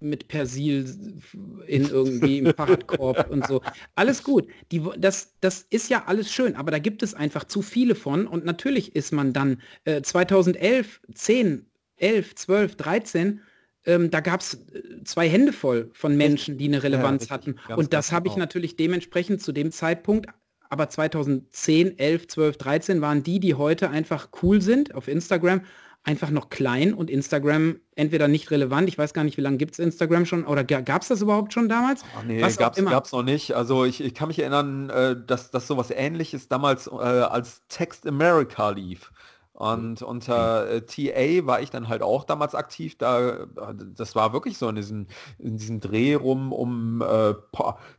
mit Persil in irgendwie im Fahrradkorb und so. Alles gut. Die, das, das ist ja alles schön, aber da gibt es einfach zu viele von und natürlich ist man dann äh, 2011, 10, 11, 12, 13 ähm, da gab es äh, zwei Hände voll von Menschen, die eine Relevanz ja, hatten. Und das habe ich genau. natürlich dementsprechend zu dem Zeitpunkt, aber 2010, 11, 12, 13 waren die, die heute einfach cool sind auf Instagram, einfach noch klein und Instagram entweder nicht relevant. Ich weiß gar nicht, wie lange gibt es Instagram schon oder gab es das überhaupt schon damals? Oh, nee, gab es noch nicht. Also ich, ich kann mich erinnern, äh, dass, dass sowas ähnliches damals äh, als Text America lief. Und unter äh, TA war ich dann halt auch damals aktiv. Da, das war wirklich so in diesem, in diesem Dreh rum um äh,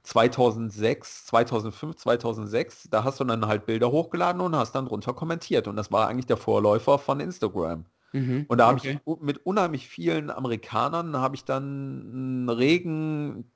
2006, 2005, 2006. Da hast du dann halt Bilder hochgeladen und hast dann drunter kommentiert. Und das war eigentlich der Vorläufer von Instagram. Mhm, und da habe okay. ich mit unheimlich vielen Amerikanern habe ich dann einen regen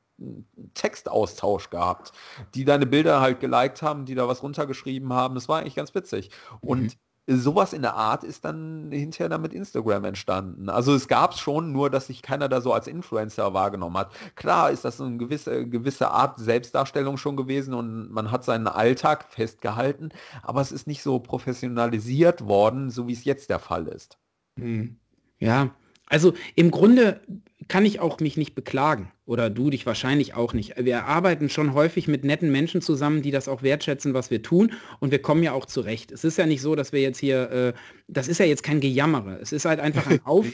Textaustausch gehabt, die deine Bilder halt geliked haben, die da was runtergeschrieben haben. Das war eigentlich ganz witzig. Und mhm sowas in der Art ist dann hinterher dann mit Instagram entstanden. Also es gab es schon, nur dass sich keiner da so als Influencer wahrgenommen hat. Klar ist das eine gewisse, gewisse Art Selbstdarstellung schon gewesen und man hat seinen Alltag festgehalten, aber es ist nicht so professionalisiert worden, so wie es jetzt der Fall ist. Hm. Ja, also im Grunde kann ich auch mich nicht beklagen oder du dich wahrscheinlich auch nicht. Wir arbeiten schon häufig mit netten Menschen zusammen, die das auch wertschätzen, was wir tun und wir kommen ja auch zurecht. Es ist ja nicht so, dass wir jetzt hier, äh, das ist ja jetzt kein Gejammere. Es ist halt einfach ein Auf...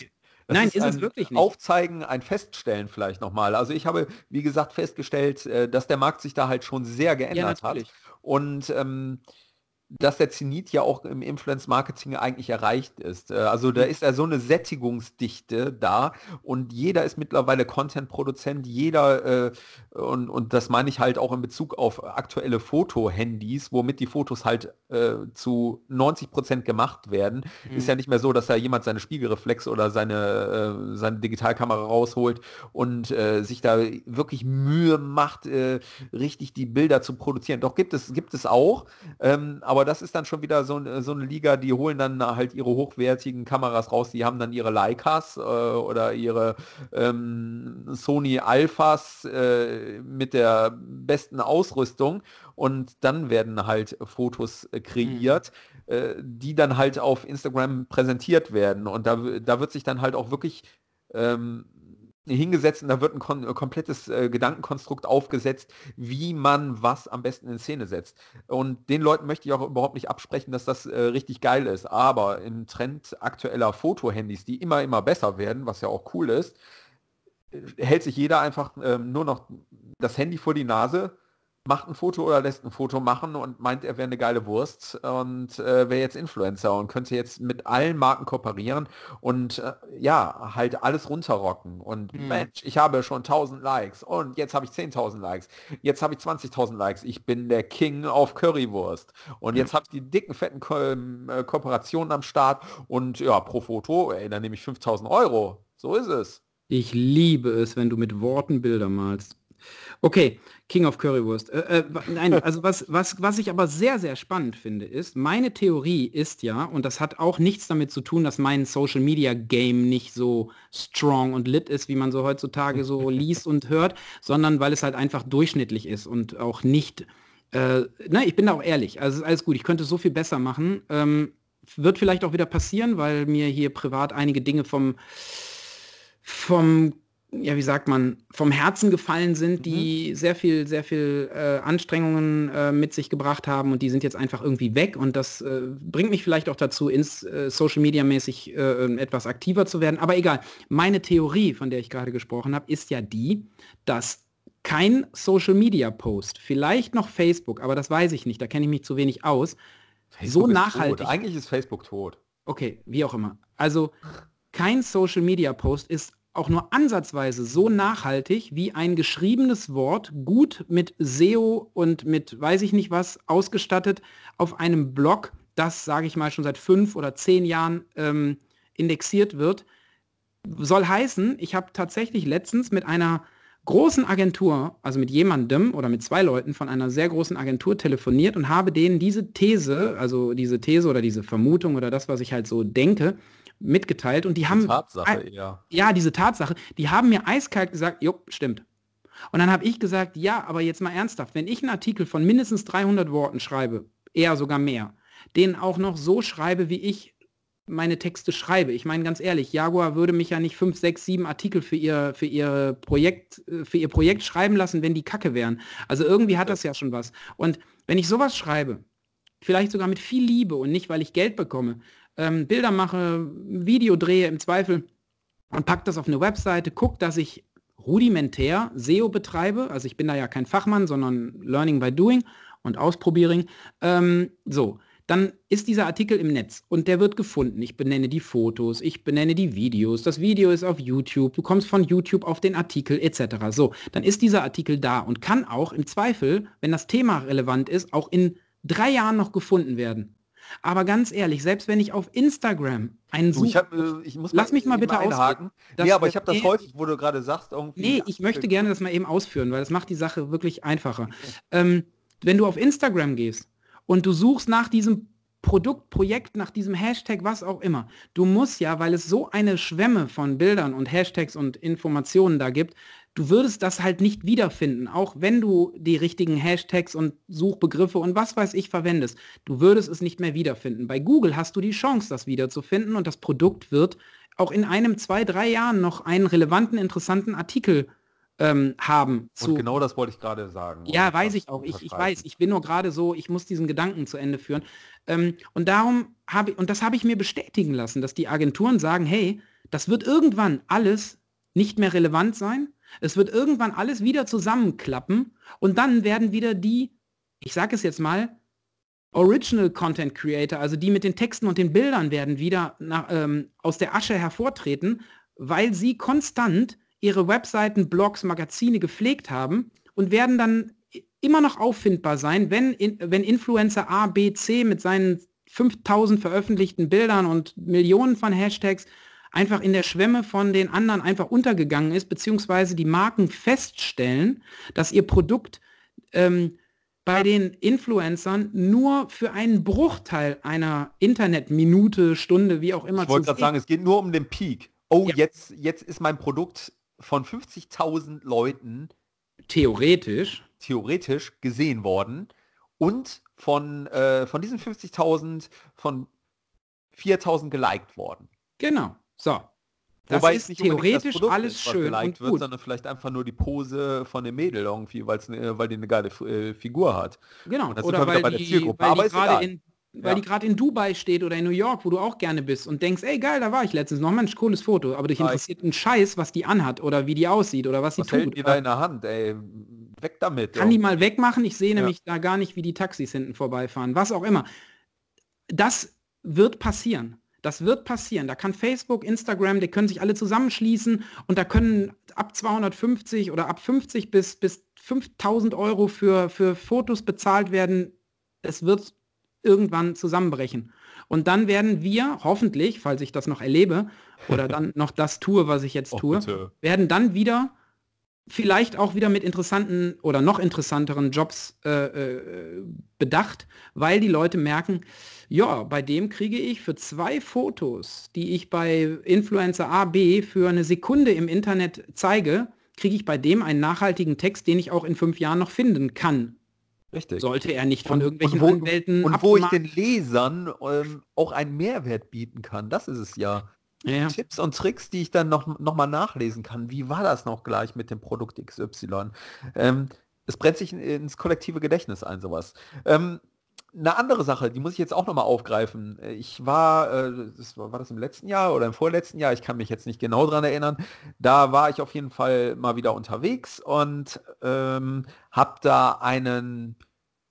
Das Nein, ist, ist es wirklich nicht. Aufzeigen, ein Feststellen vielleicht nochmal. Also ich habe, wie gesagt, festgestellt, äh, dass der Markt sich da halt schon sehr geändert ja, hat. Und ähm, dass der Zenit ja auch im Influence-Marketing eigentlich erreicht ist. Äh, also da mhm. ist ja so eine Sättigungsdichte da und jeder ist mittlerweile Content-Produzent, jeder, äh, und, und das meine ich halt auch in Bezug auf aktuelle Foto-Handys, womit die Fotos halt äh, zu 90 Prozent gemacht werden. Mhm. Ist ja nicht mehr so, dass da jemand seine Spiegelreflex oder seine, äh, seine Digitalkamera rausholt und äh, sich da wirklich Mühe macht, äh, richtig die Bilder zu produzieren. Doch gibt es, gibt es auch, ähm, aber das ist dann schon wieder so, so eine Liga, die holen dann halt ihre hochwertigen Kameras raus, die haben dann ihre Leicas äh, oder ihre ähm, Sony Alphas äh, mit der besten Ausrüstung und dann werden halt Fotos äh, kreiert, mhm. äh, die dann halt auf Instagram präsentiert werden und da, da wird sich dann halt auch wirklich ähm, hingesetzt und da wird ein kom komplettes äh, Gedankenkonstrukt aufgesetzt, wie man was am besten in Szene setzt. Und den Leuten möchte ich auch überhaupt nicht absprechen, dass das äh, richtig geil ist. Aber im Trend aktueller Fotohandys, die immer, immer besser werden, was ja auch cool ist, äh, hält sich jeder einfach ähm, nur noch das Handy vor die Nase, macht ein Foto oder lässt ein Foto machen und meint, er wäre eine geile Wurst und äh, wäre jetzt Influencer und könnte jetzt mit allen Marken kooperieren und äh, ja, halt alles runterrocken. Und mhm. Mensch, ich habe schon 1000 Likes und jetzt habe ich 10.000 Likes, jetzt habe ich 20.000 Likes, ich bin der King auf Currywurst und jetzt habe ich die dicken, fetten Ko äh, Kooperationen am Start und ja, pro Foto, ey, dann nehme ich 5000 Euro. So ist es. Ich liebe es, wenn du mit Worten Bilder malst. Okay, King of Currywurst. Äh, äh, nein, also was, was, was ich aber sehr, sehr spannend finde, ist, meine Theorie ist ja, und das hat auch nichts damit zu tun, dass mein Social Media Game nicht so strong und lit ist, wie man so heutzutage so liest und hört, sondern weil es halt einfach durchschnittlich ist und auch nicht, äh, na, ich bin da auch ehrlich, also ist alles gut, ich könnte so viel besser machen. Ähm, wird vielleicht auch wieder passieren, weil mir hier privat einige Dinge vom vom ja, wie sagt man, vom Herzen gefallen sind, die mhm. sehr viel, sehr viel äh, Anstrengungen äh, mit sich gebracht haben und die sind jetzt einfach irgendwie weg und das äh, bringt mich vielleicht auch dazu, ins äh, Social Media mäßig äh, etwas aktiver zu werden. Aber egal, meine Theorie, von der ich gerade gesprochen habe, ist ja die, dass kein Social Media Post, vielleicht noch Facebook, aber das weiß ich nicht, da kenne ich mich zu wenig aus, Facebook so nachhaltig. Tot. Eigentlich ist Facebook tot. Okay, wie auch immer. Also kein Social Media Post ist auch nur ansatzweise so nachhaltig wie ein geschriebenes Wort, gut mit SEO und mit weiß ich nicht was ausgestattet auf einem Blog, das, sage ich mal, schon seit fünf oder zehn Jahren ähm, indexiert wird. Soll heißen, ich habe tatsächlich letztens mit einer großen Agentur, also mit jemandem oder mit zwei Leuten von einer sehr großen Agentur telefoniert und habe denen diese These, also diese These oder diese Vermutung oder das, was ich halt so denke, mitgeteilt und die, die haben Tatsache eher. ja diese Tatsache, die haben mir eiskalt gesagt, jo, stimmt. Und dann habe ich gesagt, ja, aber jetzt mal ernsthaft, wenn ich einen Artikel von mindestens 300 Worten schreibe, eher sogar mehr, den auch noch so schreibe, wie ich meine Texte schreibe. Ich meine ganz ehrlich, Jaguar würde mich ja nicht 5, 6, 7 Artikel für ihr, für ihr Projekt, äh, für ihr Projekt schreiben lassen, wenn die Kacke wären. Also irgendwie hat das ja schon was. Und wenn ich sowas schreibe, vielleicht sogar mit viel Liebe und nicht, weil ich Geld bekomme, ähm, Bilder mache, Video drehe im Zweifel und packe das auf eine Webseite, gucke, dass ich rudimentär SEO betreibe. Also ich bin da ja kein Fachmann, sondern Learning by Doing und Ausprobieren. Ähm, so, dann ist dieser Artikel im Netz und der wird gefunden. Ich benenne die Fotos, ich benenne die Videos, das Video ist auf YouTube, du kommst von YouTube auf den Artikel etc. So, dann ist dieser Artikel da und kann auch im Zweifel, wenn das Thema relevant ist, auch in drei Jahren noch gefunden werden. Aber ganz ehrlich, selbst wenn ich auf Instagram einen Such... Ich hab, äh, ich muss Lass mich mal bitte aushaken. Nee, aber ich habe das häufig, wo du gerade sagst, irgendwie... Nee, ich möchte gerne das mal eben ausführen, weil das macht die Sache wirklich einfacher. Ähm, wenn du auf Instagram gehst und du suchst nach diesem Produkt, Projekt, nach diesem Hashtag, was auch immer. Du musst ja, weil es so eine Schwemme von Bildern und Hashtags und Informationen da gibt, du würdest das halt nicht wiederfinden, auch wenn du die richtigen Hashtags und Suchbegriffe und was weiß ich verwendest. Du würdest es nicht mehr wiederfinden. Bei Google hast du die Chance, das wiederzufinden und das Produkt wird auch in einem, zwei, drei Jahren noch einen relevanten, interessanten Artikel ähm, haben. und genau das wollte ich gerade sagen. Ja, weiß ich auch. Ich, ich weiß, ich bin nur gerade so, ich muss diesen Gedanken zu Ende führen. Ähm, und darum habe ich, und das habe ich mir bestätigen lassen, dass die Agenturen sagen, hey, das wird irgendwann alles nicht mehr relevant sein es wird irgendwann alles wieder zusammenklappen und dann werden wieder die, ich sage es jetzt mal, Original Content Creator, also die mit den Texten und den Bildern werden wieder nach, ähm, aus der Asche hervortreten, weil sie konstant ihre Webseiten, Blogs, Magazine gepflegt haben und werden dann immer noch auffindbar sein, wenn, in, wenn Influencer A, B, C mit seinen 5000 veröffentlichten Bildern und Millionen von Hashtags einfach in der Schwemme von den anderen einfach untergegangen ist, beziehungsweise die Marken feststellen, dass ihr Produkt ähm, bei den Influencern nur für einen Bruchteil einer Internetminute, Stunde, wie auch immer. Ich wollte gerade sagen, es geht nur um den Peak. Oh, ja. jetzt, jetzt ist mein Produkt von 50.000 Leuten theoretisch theoretisch gesehen worden und von, äh, von diesen 50.000 von 4.000 geliked worden. Genau. So. Das Wobei ist theoretisch das alles ist, schön und wird, gut. sondern vielleicht einfach nur die Pose von dem Mädel irgendwie, weil's, ne, weil die eine geile äh, Figur hat. Genau. Oder weil die, weil die gerade in weil ja. die gerade in Dubai steht oder in New York, wo du auch gerne bist und denkst, ey geil, da war ich letztens noch, Mensch, cooles Foto, aber dich interessiert ein Scheiß, was die anhat oder wie die aussieht oder was, sie tut. die da in der Hand, ey, weg damit. Kann ja. die mal wegmachen, ich sehe ja. nämlich da gar nicht, wie die Taxis hinten vorbeifahren, was auch immer. Das wird passieren. Das wird passieren. Da kann Facebook, Instagram, die können sich alle zusammenschließen und da können ab 250 oder ab 50 bis, bis 5000 Euro für, für Fotos bezahlt werden. Es wird irgendwann zusammenbrechen. Und dann werden wir, hoffentlich, falls ich das noch erlebe oder dann noch das tue, was ich jetzt tue, werden dann wieder vielleicht auch wieder mit interessanten oder noch interessanteren Jobs äh, äh, bedacht, weil die Leute merken, ja, bei dem kriege ich für zwei Fotos, die ich bei Influencer A, B für eine Sekunde im Internet zeige, kriege ich bei dem einen nachhaltigen Text, den ich auch in fünf Jahren noch finden kann. Richtig. Sollte er nicht von und, irgendwelchen und wo, Anwälten Und wo ich den Lesern ähm, auch einen Mehrwert bieten kann, das ist es ja. Ja. Tipps und Tricks, die ich dann noch, noch mal nachlesen kann. Wie war das noch gleich mit dem Produkt XY? Ähm, es brennt sich ins kollektive Gedächtnis ein, sowas. Ähm, eine andere Sache, die muss ich jetzt auch noch mal aufgreifen. Ich war, äh, das war, war, das im letzten Jahr oder im vorletzten Jahr, ich kann mich jetzt nicht genau dran erinnern, da war ich auf jeden Fall mal wieder unterwegs und ähm, habe da einen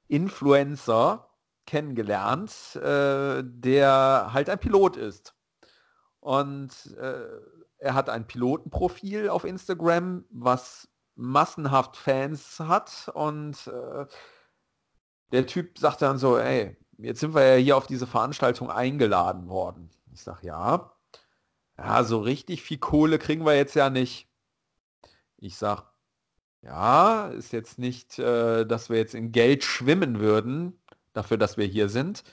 Influencer kennengelernt, äh, der halt ein Pilot ist. Und äh, er hat ein Pilotenprofil auf Instagram, was massenhaft Fans hat. Und äh, der Typ sagt dann so, ey, jetzt sind wir ja hier auf diese Veranstaltung eingeladen worden. Ich sage, ja, ja, so richtig viel Kohle kriegen wir jetzt ja nicht. Ich sage, ja, ist jetzt nicht, äh, dass wir jetzt in Geld schwimmen würden, dafür, dass wir hier sind.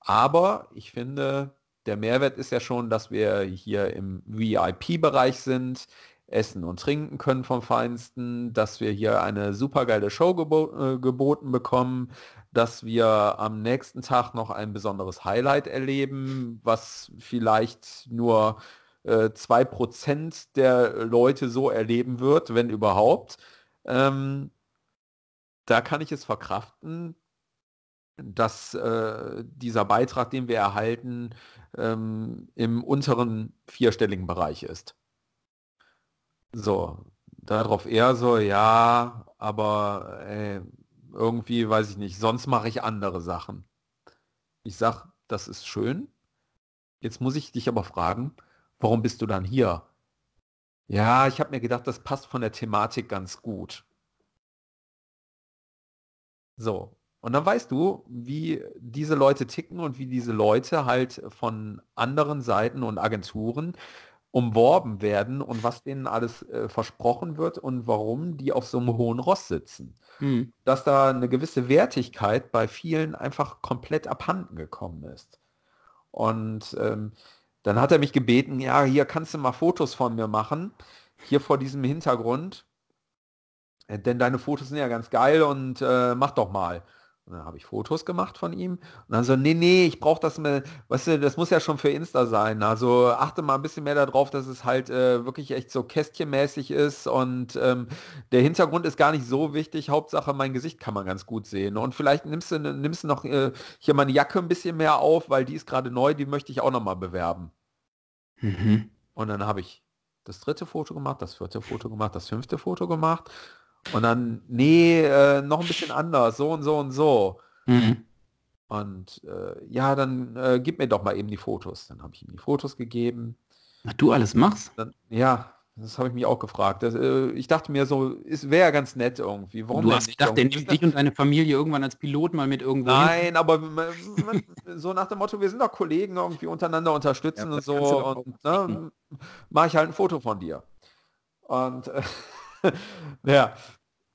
Aber ich finde, der Mehrwert ist ja schon, dass wir hier im VIP-Bereich sind, essen und trinken können vom Feinsten, dass wir hier eine super geile Show gebo äh, geboten bekommen, dass wir am nächsten Tag noch ein besonderes Highlight erleben, was vielleicht nur äh, 2% der Leute so erleben wird, wenn überhaupt. Ähm, da kann ich es verkraften, dass äh, dieser Beitrag, den wir erhalten, ähm, im unteren vierstelligen Bereich ist. So, darauf eher so, ja, aber ey, irgendwie weiß ich nicht, sonst mache ich andere Sachen. Ich sag, das ist schön. Jetzt muss ich dich aber fragen, warum bist du dann hier? Ja, ich habe mir gedacht, das passt von der Thematik ganz gut. So, und dann weißt du, wie diese Leute ticken und wie diese Leute halt von anderen Seiten und Agenturen umworben werden und was denen alles äh, versprochen wird und warum die auf so einem hohen Ross sitzen. Mhm. Dass da eine gewisse Wertigkeit bei vielen einfach komplett abhanden gekommen ist. Und ähm, dann hat er mich gebeten, ja, hier kannst du mal Fotos von mir machen, hier vor diesem Hintergrund. Äh, denn deine Fotos sind ja ganz geil und äh, mach doch mal. Und dann habe ich Fotos gemacht von ihm. Und dann so, nee, nee, ich brauche das mal, weißt du, das muss ja schon für Insta sein. Also achte mal ein bisschen mehr darauf, dass es halt äh, wirklich echt so kästchenmäßig ist. Und ähm, der Hintergrund ist gar nicht so wichtig. Hauptsache, mein Gesicht kann man ganz gut sehen. Und vielleicht nimmst du, nimmst du noch äh, hier meine Jacke ein bisschen mehr auf, weil die ist gerade neu, die möchte ich auch noch mal bewerben. Mhm. Und dann habe ich das dritte Foto gemacht, das vierte Foto gemacht, das fünfte Foto gemacht. Und dann, nee, äh, noch ein bisschen anders, so und so und so. Mhm. Und äh, ja, dann äh, gib mir doch mal eben die Fotos. Dann habe ich ihm die Fotos gegeben. Was du alles machst? Dann, ja, das habe ich mich auch gefragt. Das, äh, ich dachte mir so, es wäre ganz nett irgendwie. Warum du hast gedacht, der nimmt dich und deine Familie irgendwann als Pilot mal mit irgendwo Nein, hin? aber so nach dem Motto, wir sind doch Kollegen irgendwie untereinander unterstützen ja, und so. Und ne, mache ich halt ein Foto von dir. Und ja,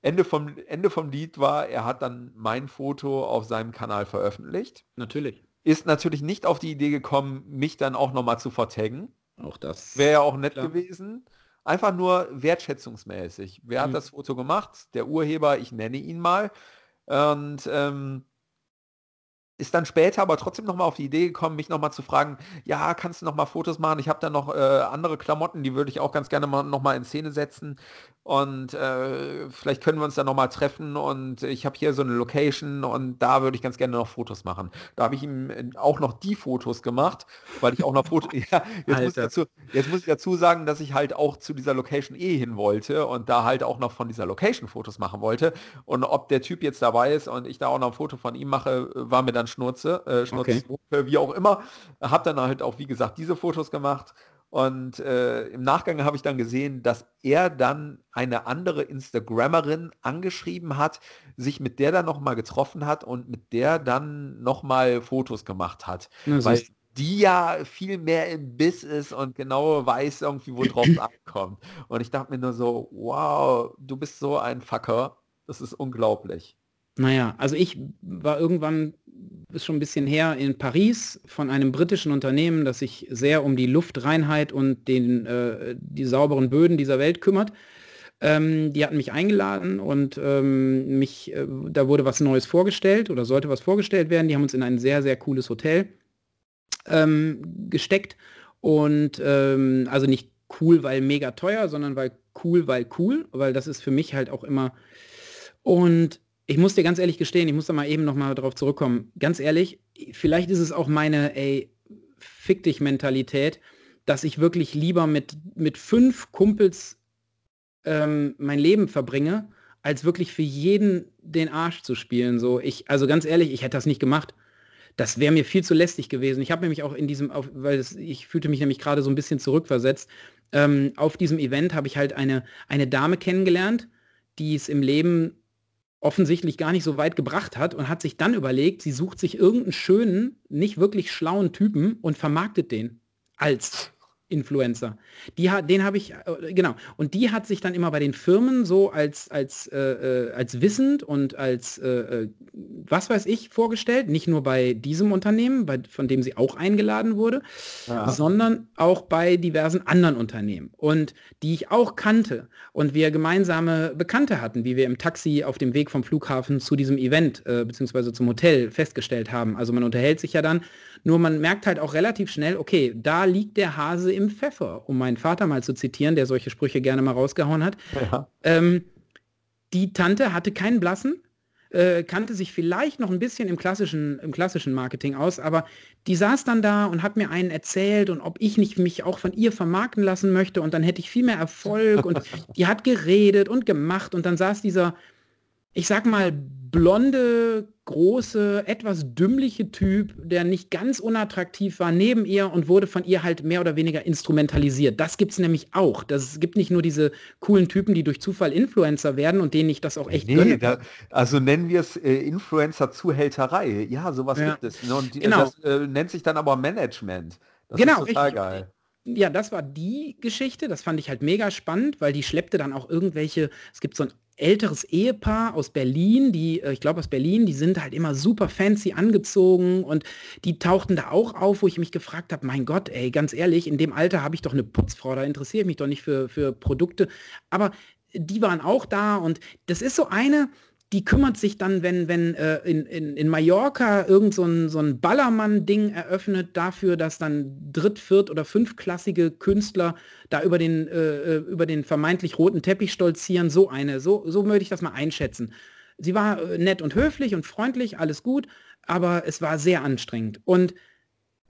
Ende vom, Ende vom Lied war, er hat dann mein Foto auf seinem Kanal veröffentlicht. Natürlich. Ist natürlich nicht auf die Idee gekommen, mich dann auch nochmal zu vertaggen. Auch das. Wäre ja auch nett klar. gewesen. Einfach nur wertschätzungsmäßig. Wer mhm. hat das Foto gemacht? Der Urheber, ich nenne ihn mal. Und ähm, ist dann später aber trotzdem nochmal auf die Idee gekommen, mich nochmal zu fragen, ja, kannst du nochmal Fotos machen? Ich habe da noch äh, andere Klamotten, die würde ich auch ganz gerne mal nochmal in Szene setzen. Und äh, vielleicht können wir uns dann nochmal treffen und ich habe hier so eine Location und da würde ich ganz gerne noch Fotos machen. Da habe ich ihm äh, auch noch die Fotos gemacht, weil ich auch noch Fotos... ja, jetzt, muss ich dazu, jetzt muss ich dazu sagen, dass ich halt auch zu dieser Location eh hin wollte und da halt auch noch von dieser Location Fotos machen wollte. Und ob der Typ jetzt dabei ist und ich da auch noch ein Foto von ihm mache, war mir dann Schnurze, äh, Schnurze, okay. wie auch immer. Habe dann halt auch, wie gesagt, diese Fotos gemacht und äh, im Nachgang habe ich dann gesehen, dass er dann eine andere Instagrammerin angeschrieben hat, sich mit der dann nochmal getroffen hat und mit der dann nochmal Fotos gemacht hat. Ja, weil die ja viel mehr im Biss ist und genau weiß irgendwie, wo drauf ankommt. Und ich dachte mir nur so, wow, du bist so ein Fucker. Das ist unglaublich. Naja, also ich war irgendwann, ist schon ein bisschen her, in Paris von einem britischen Unternehmen, das sich sehr um die Luftreinheit und den, äh, die sauberen Böden dieser Welt kümmert. Ähm, die hatten mich eingeladen und ähm, mich, äh, da wurde was Neues vorgestellt oder sollte was vorgestellt werden. Die haben uns in ein sehr, sehr cooles Hotel ähm, gesteckt und ähm, also nicht cool, weil mega teuer, sondern weil cool, weil cool, weil das ist für mich halt auch immer und ich muss dir ganz ehrlich gestehen, ich muss da mal eben noch mal darauf zurückkommen. Ganz ehrlich, vielleicht ist es auch meine, ey, fick dich Mentalität, dass ich wirklich lieber mit, mit fünf Kumpels ähm, mein Leben verbringe, als wirklich für jeden den Arsch zu spielen. So, ich, also ganz ehrlich, ich hätte das nicht gemacht. Das wäre mir viel zu lästig gewesen. Ich habe nämlich auch in diesem, auf, weil das, ich fühlte mich nämlich gerade so ein bisschen zurückversetzt. Ähm, auf diesem Event habe ich halt eine, eine Dame kennengelernt, die es im Leben offensichtlich gar nicht so weit gebracht hat und hat sich dann überlegt, sie sucht sich irgendeinen schönen, nicht wirklich schlauen Typen und vermarktet den als Influencer. Die hat, den habe ich, äh, genau. Und die hat sich dann immer bei den Firmen so als, als, äh, äh, als wissend und als, äh, äh, was weiß ich, vorgestellt. Nicht nur bei diesem Unternehmen, bei, von dem sie auch eingeladen wurde, ja. sondern auch bei diversen anderen Unternehmen. Und die ich auch kannte und wir gemeinsame Bekannte hatten, wie wir im Taxi auf dem Weg vom Flughafen zu diesem Event, äh, beziehungsweise zum Hotel festgestellt haben. Also man unterhält sich ja dann nur man merkt halt auch relativ schnell, okay, da liegt der Hase im Pfeffer, um meinen Vater mal zu zitieren, der solche Sprüche gerne mal rausgehauen hat. Ja. Ähm, die Tante hatte keinen Blassen, äh, kannte sich vielleicht noch ein bisschen im klassischen, im klassischen Marketing aus, aber die saß dann da und hat mir einen erzählt und ob ich nicht mich auch von ihr vermarkten lassen möchte und dann hätte ich viel mehr Erfolg und die hat geredet und gemacht und dann saß dieser, ich sag mal, blonde, große, etwas dümmliche Typ, der nicht ganz unattraktiv war, neben ihr und wurde von ihr halt mehr oder weniger instrumentalisiert. Das gibt es nämlich auch. Das gibt nicht nur diese coolen Typen, die durch Zufall Influencer werden und denen ich das auch echt nee, da, also nennen wir es äh, Influencer-Zuhälterei. Ja, sowas ja. gibt es. Ne? Und die, genau. das äh, nennt sich dann aber Management. Das genau, ist total richtig. geil ja, das war die Geschichte. Das fand ich halt mega spannend, weil die schleppte dann auch irgendwelche, es gibt so ein älteres Ehepaar aus Berlin, die, äh, ich glaube aus Berlin, die sind halt immer super fancy angezogen und die tauchten da auch auf, wo ich mich gefragt habe, mein Gott, ey, ganz ehrlich, in dem Alter habe ich doch eine Putzfrau, da interessiere ich mich doch nicht für, für Produkte. Aber die waren auch da und das ist so eine, die kümmert sich dann, wenn, wenn äh, in, in, in Mallorca irgend so ein, so ein Ballermann-Ding eröffnet dafür, dass dann dritt-, viert- oder fünfklassige Künstler da über den, äh, äh, über den vermeintlich roten Teppich stolzieren. So eine, so, so möchte ich das mal einschätzen. Sie war äh, nett und höflich und freundlich, alles gut, aber es war sehr anstrengend. Und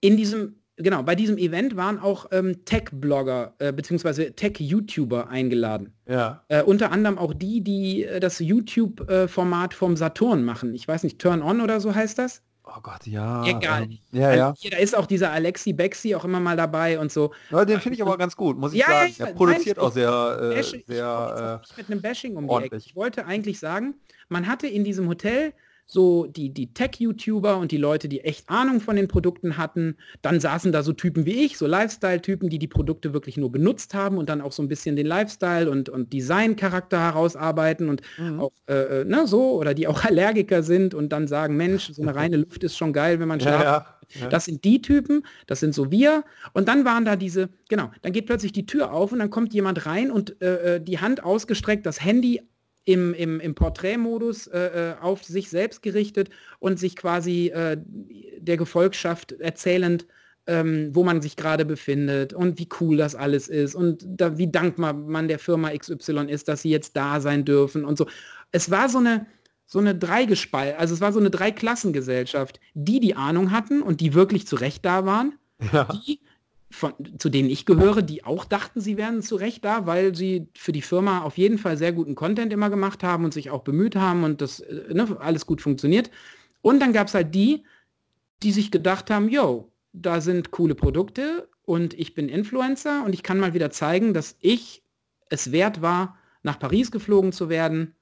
in diesem genau, bei diesem Event waren auch ähm, Tech-Blogger äh, bzw. Tech-YouTuber eingeladen. Ja. Äh, unter anderem auch die, die äh, das YouTube-Format vom Saturn machen. Ich weiß nicht, Turn On oder so heißt das. Oh Gott, ja. Egal. Ähm, ja, Also ja. Hier, da ist auch dieser Alexi Bexi auch immer mal dabei und so. ja den finde ich aber ganz gut, muss ich Ja, sagen. ja, er produziert nein, auch sehr, äh, Bashing- ich sehr auch nicht mit einem Bashing um die Ecke. Ich wollte eigentlich sagen, man hatte in diesem Hotel so die, die Tech-YouTuber und die Leute, die echt Ahnung von den Produkten hatten. Dann saßen da so Typen wie ich, so Lifestyle-Typen, die die Produkte wirklich nur benutzt haben und dann auch so ein bisschen den Lifestyle und, und Design-Charakter herausarbeiten und Mhm. auch äh, äh, ne, so oder die auch Allergiker sind und dann sagen, Mensch, so eine reine Luft ist schon geil, wenn man ja, schlafen ja, ja. das sind die Typen, das sind so wir. Und dann waren da diese, genau, dann geht plötzlich die Tür auf und dann kommt jemand rein und äh, äh, die Hand ausgestreckt, das Handy im, im, im Porträtmodus äh, äh, auf sich selbst gerichtet und sich quasi äh, der Gefolgschaft erzählend, ähm, wo man sich gerade befindet und wie cool das alles ist und da, wie dankbar man der Firma XY ist, dass sie jetzt da sein dürfen und so. Es war so eine, so eine Dreigespalt, also es war so eine Dreiklassengesellschaft, die die Ahnung hatten und die wirklich zu Recht da waren, ja. die, von, zu denen ich gehöre, die auch dachten, sie wären zu Recht da, weil sie für die Firma auf jeden Fall sehr guten Content immer gemacht haben und sich auch bemüht haben und das äh, ne, alles gut funktioniert. Und dann gab es halt die, die sich gedacht haben, yo, da sind coole Produkte und ich bin Influencer und ich kann mal wieder zeigen, dass ich es wert war, nach Paris geflogen zu werden,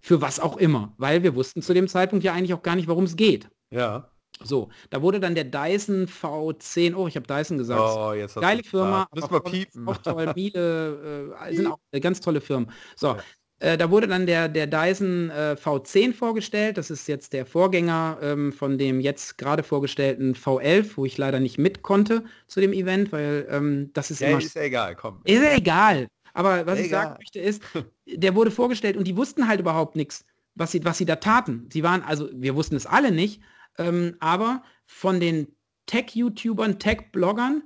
für was auch immer, weil wir wussten zu dem Zeitpunkt ja eigentlich auch gar nicht, worum es geht. ja. So, da wurde dann der Dyson V10, oh, ich habe Dyson gesagt, Oh, jetzt geile Firma. Müssen aber wir piepen. auch toll, Miele, äh, sind auch ganz tolle Firmen. So, Ja. äh, da wurde dann der, der Dyson äh, V10 vorgestellt, das ist jetzt der Vorgänger ähm, von dem jetzt gerade vorgestellten V11, wo ich leider nicht mit konnte zu dem Event, weil ähm, das ist Ja, immer... ist ja egal, komm. Ist ja egal. Aber was ich Egal. sagen möchte ist, der wurde vorgestellt und die wussten halt überhaupt nichts, was sie, was sie da taten. Sie waren, also wir wussten es alle nicht, ähm, aber von den Tech-YouTubern, Tech-Bloggern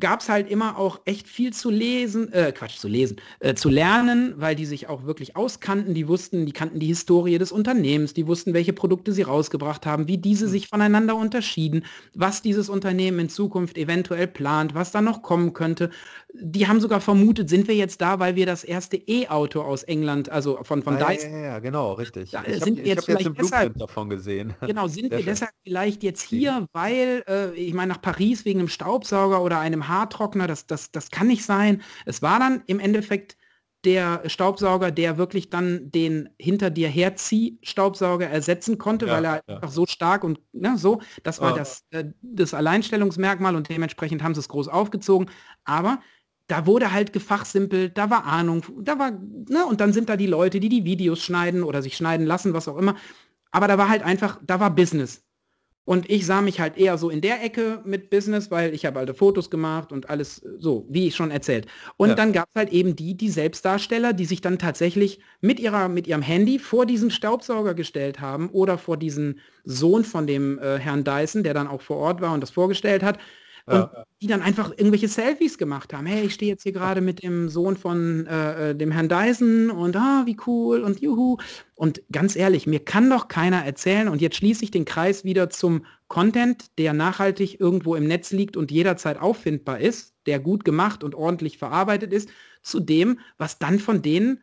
gab es halt immer auch echt viel zu lesen, äh, Quatsch, zu lesen, äh, zu lernen, weil die sich auch wirklich auskannten, die wussten, die kannten die Historie des Unternehmens, die wussten, welche Produkte sie rausgebracht haben, wie diese sich voneinander unterschieden, was dieses Unternehmen in Zukunft eventuell plant, was da noch kommen könnte. Die haben sogar vermutet, sind wir jetzt da, weil wir das erste E-Auto aus England, also von, von ja, Dyson, ja, ja, genau, richtig. Da ich sind wir hab jetzt jetzt vielleicht deshalb- Blueprint davon gesehen. Genau, sind Sehr wir schön. deshalb vielleicht jetzt hier, weil, äh, ich meine, nach Paris wegen einem Staubsauger oder einem Haartrockner, das, das, das kann nicht sein. Es war dann im Endeffekt der Staubsauger, der wirklich dann den hinter dir herzieh-Staubsauger ersetzen konnte, Ja, weil er ja. einfach so stark und ne, so, das war Ja. das, äh, das Alleinstellungsmerkmal und dementsprechend haben sie es groß aufgezogen. Aber da wurde halt gefachsimpelt, da war Ahnung, da war, ne, und dann sind da die Leute, die die Videos schneiden oder sich schneiden lassen, was auch immer. Aber da war halt einfach, da war Business. Und ich sah mich halt eher so in der Ecke mit Business, weil ich habe alte Fotos gemacht und alles so, wie ich schon erzählt. Und Ja. dann gab es halt eben die, die Selbstdarsteller, die sich dann tatsächlich mit, ihrer, mit ihrem Handy vor diesen Staubsauger gestellt haben oder vor diesen Sohn von dem äh, Herrn Dyson, der dann auch vor Ort war und das vorgestellt hat. Und Ja. die dann einfach irgendwelche Selfies gemacht haben. Hey, ich stehe jetzt hier gerade mit dem Sohn von äh, äh, dem Herrn Dyson und ah, wie cool und juhu. Und ganz ehrlich, mir kann doch keiner erzählen, und jetzt schließe ich den Kreis wieder zum Content, der nachhaltig irgendwo im Netz liegt und jederzeit auffindbar ist, der gut gemacht und ordentlich verarbeitet ist, zu dem, was dann von denen,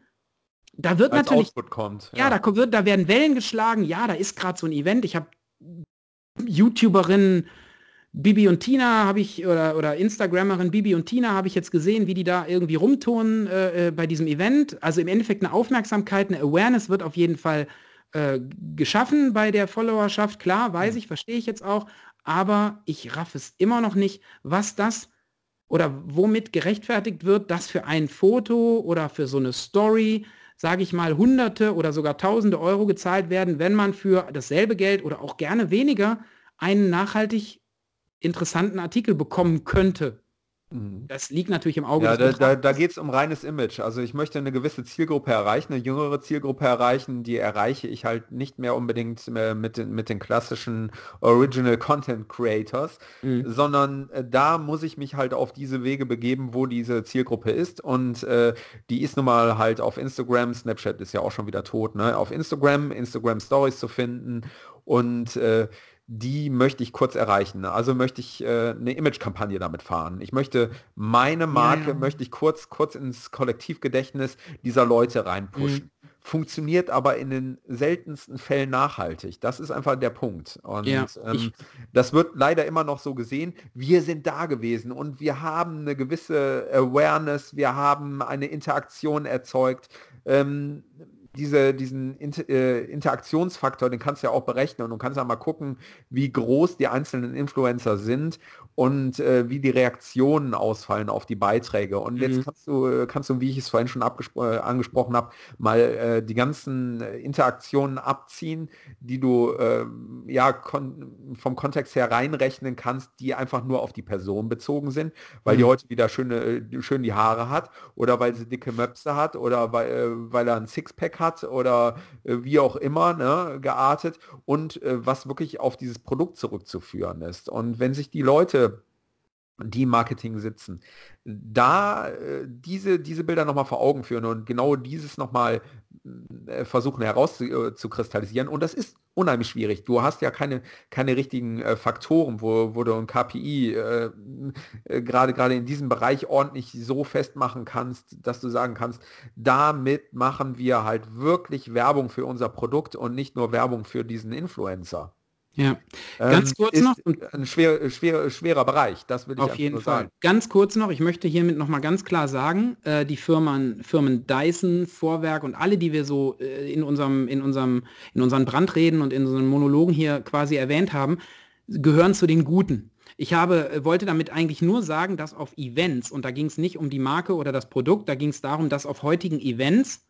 da wird Als natürlich Output kommt. ja, da, kommt- wird, da werden Wellen geschlagen. Ja, da ist gerade so ein Event. Ich habe YouTuberinnen Bibi und Tina habe ich oder, oder Instagrammerin Bibi und Tina habe ich jetzt gesehen, wie die da irgendwie rumturnen äh, äh, bei diesem Event. Also im Endeffekt eine Aufmerksamkeit, eine Awareness wird auf jeden Fall äh, geschaffen bei der Followerschaft. Klar, weiß ich, verstehe ich jetzt auch. Aber ich raff es immer noch nicht, was das oder womit gerechtfertigt wird, dass für ein Foto oder für so eine Story, sage ich mal, hunderte oder sogar tausende Euro gezahlt werden, wenn man für dasselbe Geld oder auch gerne weniger einen nachhaltig interessanten Artikel bekommen könnte. Mhm. Das liegt natürlich im Auge Ja, da, des da, da geht es um reines Image. Also ich möchte eine gewisse Zielgruppe erreichen, eine jüngere Zielgruppe erreichen, die erreiche ich halt nicht mehr unbedingt mehr mit den, mit den klassischen Original Content Creators, Mhm. sondern äh, da muss ich mich halt auf diese Wege begeben, wo diese Zielgruppe ist und äh, die ist nun mal halt auf Instagram, Snapchat ist ja auch schon wieder tot, ne? auf Instagram, Instagram Stories zu finden und äh, die möchte ich kurz erreichen. Also möchte ich äh, eine Image-Kampagne damit fahren. Ich möchte meine Marke, ja. möchte ich kurz, kurz ins Kollektivgedächtnis dieser Leute reinpushen. funktioniert aber in den seltensten Fällen nachhaltig. Das ist einfach der Punkt. Und ja, ähm, das wird leider immer noch so gesehen. Wir sind da gewesen und wir haben eine gewisse Awareness, wir haben eine Interaktion erzeugt. Ähm, diese, diesen Inter äh, Interaktionsfaktor, den kannst du ja auch berechnen und du kannst ja mal gucken, wie groß die einzelnen Influencer sind und äh, wie die Reaktionen ausfallen auf die Beiträge. Und mhm. jetzt kannst du, äh, kannst du, wie ich es vorhin schon äh, angesprochen habe, mal äh, die ganzen äh, Interaktionen abziehen, die du ähm, ja kon vom Kontext her reinrechnen kannst, die einfach nur auf die Person bezogen sind, weil mhm. die heute wieder schöne, schön die Haare hat oder weil sie dicke Möpse hat oder weil, weil er ein Sixpack hat oder wie auch immer ne, geartet und was wirklich auf dieses Produkt zurückzuführen ist. Und wenn sich die Leute die Marketing sitzen, da äh, diese, diese Bilder nochmal vor Augen führen und genau dieses nochmal äh, versuchen herauszukristallisieren. Äh, und das ist unheimlich schwierig. Du hast ja keine, keine richtigen äh, Faktoren, wo, wo du ein KPI äh, äh, gerade gerade in diesem Bereich ordentlich so festmachen kannst, dass du sagen kannst, damit machen wir halt wirklich Werbung für unser Produkt und nicht nur Werbung für diesen Influencer. Ja, ganz ähm, kurz noch. Ein schwer, schwer, schwerer Bereich, das will ich Auf jeden Fall. Sagen. Ganz kurz noch, ich möchte hiermit nochmal ganz klar sagen, äh, die Firmen, Firmen Dyson, Vorwerk und alle, die wir so äh, in, unserem, in, unserem, in unseren Brandreden und in unseren Monologen hier quasi erwähnt haben, gehören zu den Guten. Ich habe, äh, wollte damit eigentlich nur sagen, dass auf Events, und da ging es nicht um die Marke oder das Produkt, da ging es darum, dass auf heutigen Events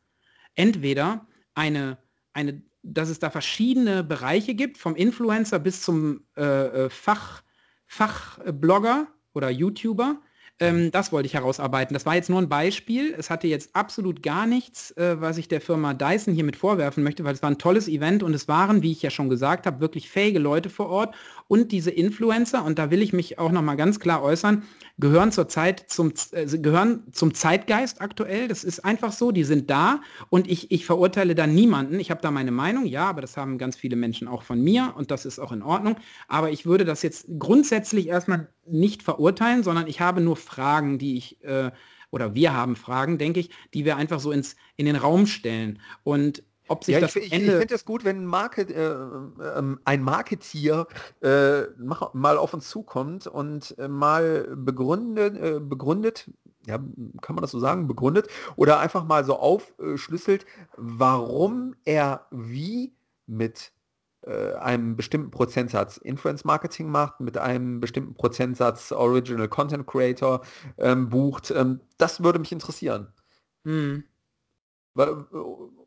entweder eine, eine dass es da verschiedene Bereiche gibt, vom Influencer bis zum äh, äh Fach, Fachblogger oder YouTuber, ähm, das wollte ich herausarbeiten. Das war jetzt nur ein Beispiel. Es hatte jetzt absolut gar nichts, äh, was ich der Firma Dyson hiermit vorwerfen möchte, weil es war ein tolles Event und es waren, wie ich ja schon gesagt habe, wirklich fähige Leute vor Ort und diese Influencer, und da will ich mich auch nochmal ganz klar äußern, gehören zur Zeit zum, äh, gehören zum Zeitgeist aktuell. Das ist einfach so, die sind da und ich, ich verurteile da niemanden. Ich habe da meine Meinung, ja, aber das haben ganz viele Menschen auch von mir und das ist auch in Ordnung. Aber ich würde das jetzt grundsätzlich erstmal nicht verurteilen, sondern ich habe nur Fragen, die ich, äh, oder wir haben Fragen, denke ich, die wir einfach so ins, in den Raum stellen. Und ob sich ja, das ich, Ende... Ich finde es gut, wenn ein, Market, äh, äh, ein Marketier äh, mal auf uns zukommt und äh, mal begründet, äh, begründet, ja, kann man das so sagen, begründet oder einfach mal so aufschlüsselt, warum er wie mit äh, einem bestimmten Prozentsatz Influence Marketing macht, mit einem bestimmten Prozentsatz Original Content Creator ähm, bucht. Ähm, das würde mich interessieren. Hm.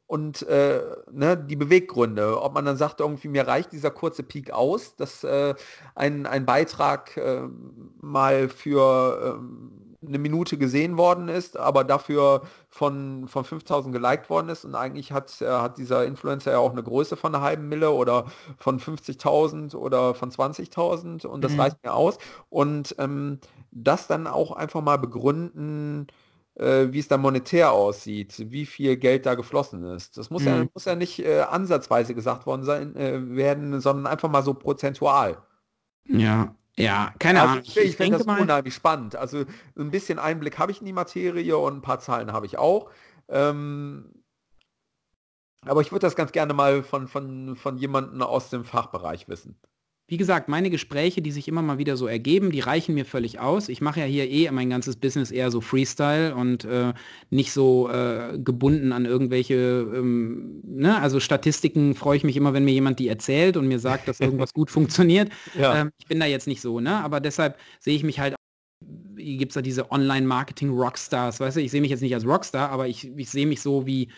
Und äh, ne, die Beweggründe, ob man dann sagt, irgendwie mir reicht dieser kurze Peak aus, dass äh, ein, ein Beitrag äh, mal für ähm, eine Minute gesehen worden ist, aber dafür von, von 5000 geliked worden ist. Und eigentlich hat, äh, hat dieser Influencer ja auch eine Größe von einer halben Mille oder von 50.000 oder von 20.000 und das mhm. reicht mir aus. Und ähm, das dann auch einfach mal begründen, äh, wie es da monetär aussieht, wie viel Geld da geflossen ist. Das muss, mhm. ja, muss ja nicht äh, ansatzweise gesagt worden sein äh, werden, sondern einfach mal so prozentual. Ja, ja, keine also, Ahnung. Ich, ich, ich finde das mal... unheimlich spannend. Also ein bisschen Einblick habe ich in die Materie und ein paar Zahlen habe ich auch. Ähm, aber ich würde das ganz gerne mal von, von, von jemandem aus dem Fachbereich wissen. Wie gesagt, meine Gespräche, die sich immer mal wieder so ergeben, die reichen mir völlig aus. Ich mache ja hier eh mein ganzes Business eher so Freestyle und äh, nicht so äh, gebunden an irgendwelche, ähm, ne? also Statistiken freue ich mich immer, wenn mir jemand die erzählt und mir sagt, dass irgendwas gut funktioniert. Ja. Ähm, ich bin da jetzt nicht so, ne? aber deshalb sehe ich mich halt gibt es da diese Online-Marketing-Rockstars, weißt du, ich sehe mich jetzt nicht als Rockstar, aber ich, ich sehe mich so wie,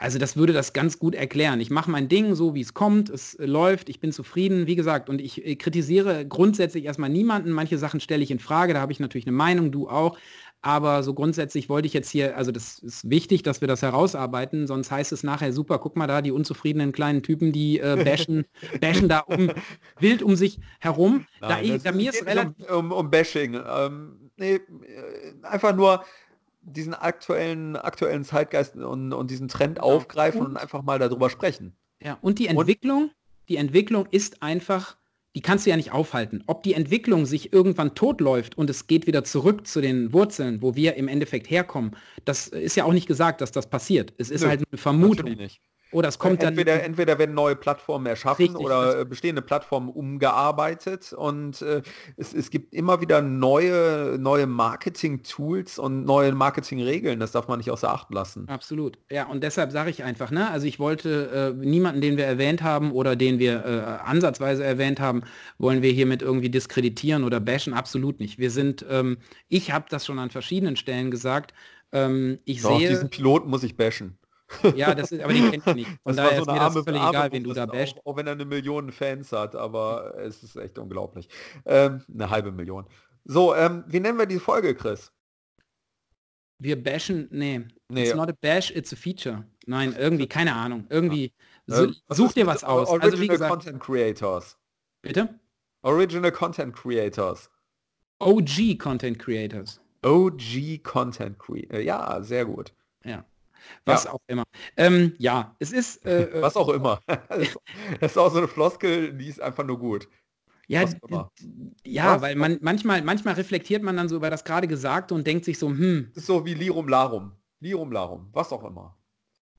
also das würde das ganz gut erklären. Ich mache mein Ding so, wie es kommt, es läuft, ich bin zufrieden, wie gesagt, und ich äh, kritisiere grundsätzlich erstmal niemanden. Manche Sachen stelle ich in Frage, da habe ich natürlich eine Meinung, du auch. Aber so grundsätzlich wollte ich jetzt hier, also das ist wichtig, dass wir das herausarbeiten, sonst heißt es nachher super, guck mal da, die unzufriedenen kleinen Typen, die äh, bashen, bashen da um, wild um sich herum. Nein, da, ich, da mir ist relativ... Um, um, um Bashing. Ähm, nee, äh, einfach nur, diesen aktuellen, aktuellen Zeitgeist und, und diesen Trend ja. aufgreifen und, und, einfach mal darüber sprechen. Ja, und die Entwicklung, und, die Entwicklung ist einfach die kannst du ja nicht aufhalten. Ob die Entwicklung sich irgendwann totläuft und es geht wieder zurück zu den Wurzeln, wo wir im Endeffekt herkommen, das ist ja auch nicht gesagt, dass das passiert. Es ist Nö, halt eine Vermutung. Oder es kommt entweder, dann. Entweder werden neue Plattformen erschaffen richtig, oder bestehende Plattformen umgearbeitet und äh, es, es gibt immer wieder neue, neue Marketing-Tools und neue Marketing-Regeln. Das darf man nicht außer Acht lassen. Absolut. Ja, und deshalb sage ich einfach, ne, also ich wollte äh, niemanden, den wir erwähnt haben oder den wir äh, ansatzweise erwähnt haben, wollen wir hiermit irgendwie diskreditieren oder bashen. Absolut nicht. Wir sind, ähm, ich habe das schon an verschiedenen Stellen gesagt. Ähm, ich Doch, sehe. diesen Piloten muss ich bashen. Ja, das ist, aber den kennt ich nicht. Von das daher so ist mir arme, das völlig egal, wen du da basht. Auch, auch, wenn er eine Million Fans hat, aber es ist echt unglaublich. Ähm, eine halbe Million. So, ähm, wie nennen wir die Folge, Chris? Wir bashen, nee, nee. It's not a bash, it's a feature. Nein, irgendwie, keine Ahnung. Irgendwie, ja. Ähm, such dir was aus. Original also wie gesagt, Content Creators. Bitte? Original Content Creators. OG Content Creators. OG Content Creators. Ja, sehr gut. Ja. Was ja. auch immer. Ähm, ja, es ist. Äh, äh Was auch immer. das ist auch so eine Floskel, die ist einfach nur gut. Ja, ja, weil man manchmal, manchmal reflektiert man dann so über das gerade Gesagte und denkt sich so, hm. Das ist so wie Lirum Larum. Lirum Larum, was auch immer.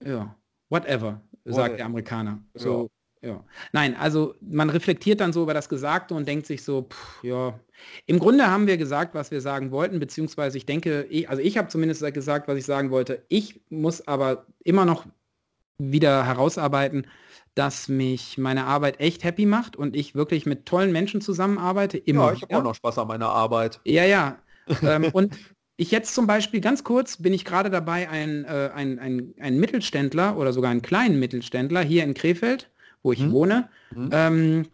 Ja, whatever, sagt der Amerikaner. So, ja. Nein, also man reflektiert dann so über das Gesagte und denkt sich so, pff, ja, im Grunde haben wir gesagt, was wir sagen wollten, beziehungsweise ich denke, ich, also ich habe zumindest gesagt, was ich sagen wollte. Ich muss aber immer noch wieder herausarbeiten, dass mich meine Arbeit echt happy macht und ich wirklich mit tollen Menschen zusammenarbeite. Immer ja, ich habe auch noch Spaß an meiner Arbeit. Ja, ja. ähm, und ich jetzt zum Beispiel ganz kurz bin ich gerade dabei, einen äh, ein, ein, ein Mittelständler oder sogar einen kleinen Mittelständler hier in Krefeld wo ich hm. wohne, hm. Ähm,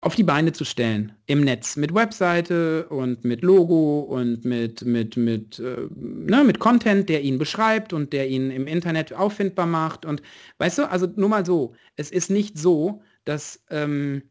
auf die Beine zu stellen im Netz mit Webseite und mit Logo und mit mit mit äh, ne, mit Content, der ihn beschreibt und der ihn im Internet auffindbar macht und weißt du, also nur mal so, es ist nicht so, dass ähm,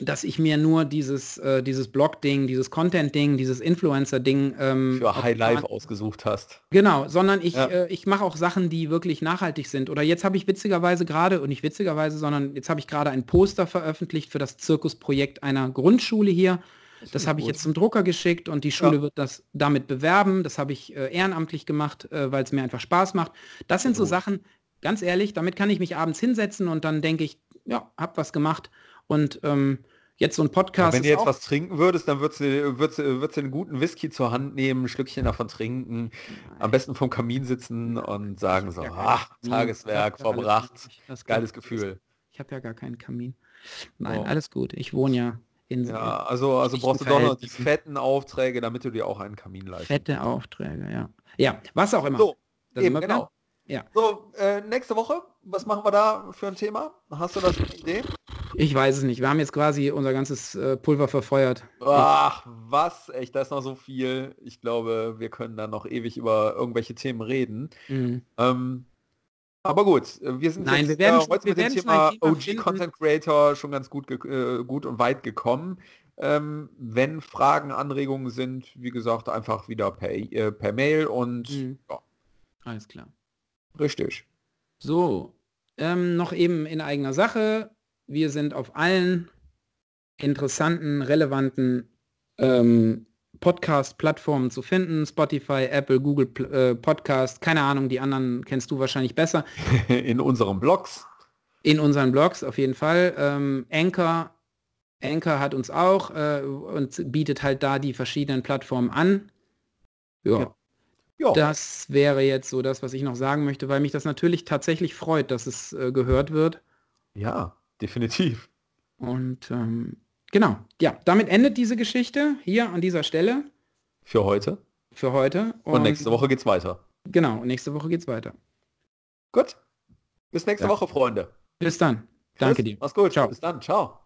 dass ich mir nur dieses, äh, dieses Blog-Ding, dieses Content-Ding, dieses Influencer-Ding ähm, für High Life ausgesucht hast. Genau, sondern ich, ja. äh, ich mache auch Sachen, die wirklich nachhaltig sind. Oder jetzt habe ich witzigerweise gerade, und nicht witzigerweise, sondern jetzt habe ich gerade ein Poster veröffentlicht für das Zirkusprojekt einer Grundschule hier. Das, das habe ich jetzt zum Drucker geschickt und die Schule ja. wird das damit bewerben. Das habe ich äh, ehrenamtlich gemacht, äh, weil es mir einfach Spaß macht. Das sind so Sachen, ganz ehrlich, damit kann ich mich abends hinsetzen und dann denke ich, ja, hab was gemacht. Und ähm, jetzt so ein Podcast. Ja, wenn du jetzt was trinken würdest, dann würdest du, würdest, würdest du einen guten Whisky zur Hand nehmen, ein Schlückchen davon trinken, am besten vom Kamin sitzen und sagen so, ach, Tageswerk verbracht. Geiles Gefühl. Ich habe ja gar keinen Kamin. Nein, oh. alles gut. Ich wohne ja in Ja, also, also brauchst du doch noch die fetten Aufträge, damit du dir auch einen Kamin leistest. Fette Aufträge, ja. Ja, was auch immer. So, eben, genau. Ja. So, äh, nächste Woche, was machen wir da für ein Thema? Hast du da schon eine Idee? Ich weiß es nicht. Wir haben jetzt quasi unser ganzes äh, Pulver verfeuert. Ach, was? Echt, da ist noch so viel. Ich glaube, wir können da noch ewig über irgendwelche Themen reden. Mhm. Ähm, aber gut, wir sind Nein, jetzt, wir werden, äh, heute wir mit dem Thema, Thema OG Content Creator schon ganz gut, äh, gut und weit gekommen. Ähm, wenn Fragen, Anregungen sind, wie gesagt, einfach wieder per, äh, per Mail und mhm. ja. Alles klar. Richtig. So, ähm, noch eben in eigener Sache. Wir sind auf allen interessanten, relevanten ähm, Podcast-Plattformen zu finden. Spotify, Apple, Google äh, Podcast, keine Ahnung, die anderen kennst du wahrscheinlich besser. In unseren Blogs. In unseren Blogs auf jeden Fall. Ähm, Anchor, Anchor hat uns auch äh, und bietet halt da die verschiedenen Plattformen an. Ja. Ja. Das wäre jetzt so das, was ich noch sagen möchte, weil mich das natürlich tatsächlich freut, dass es äh, gehört wird. Ja, definitiv. Und ähm, genau, ja, damit endet diese Geschichte hier an dieser Stelle. Für heute. Für heute. Und, und nächste Woche geht's weiter. Genau, nächste Woche geht's weiter. Gut. Bis nächste ja. Woche, Freunde. Bis dann. Danke Chris, dir. Mach's gut. Ciao. Bis dann. Ciao.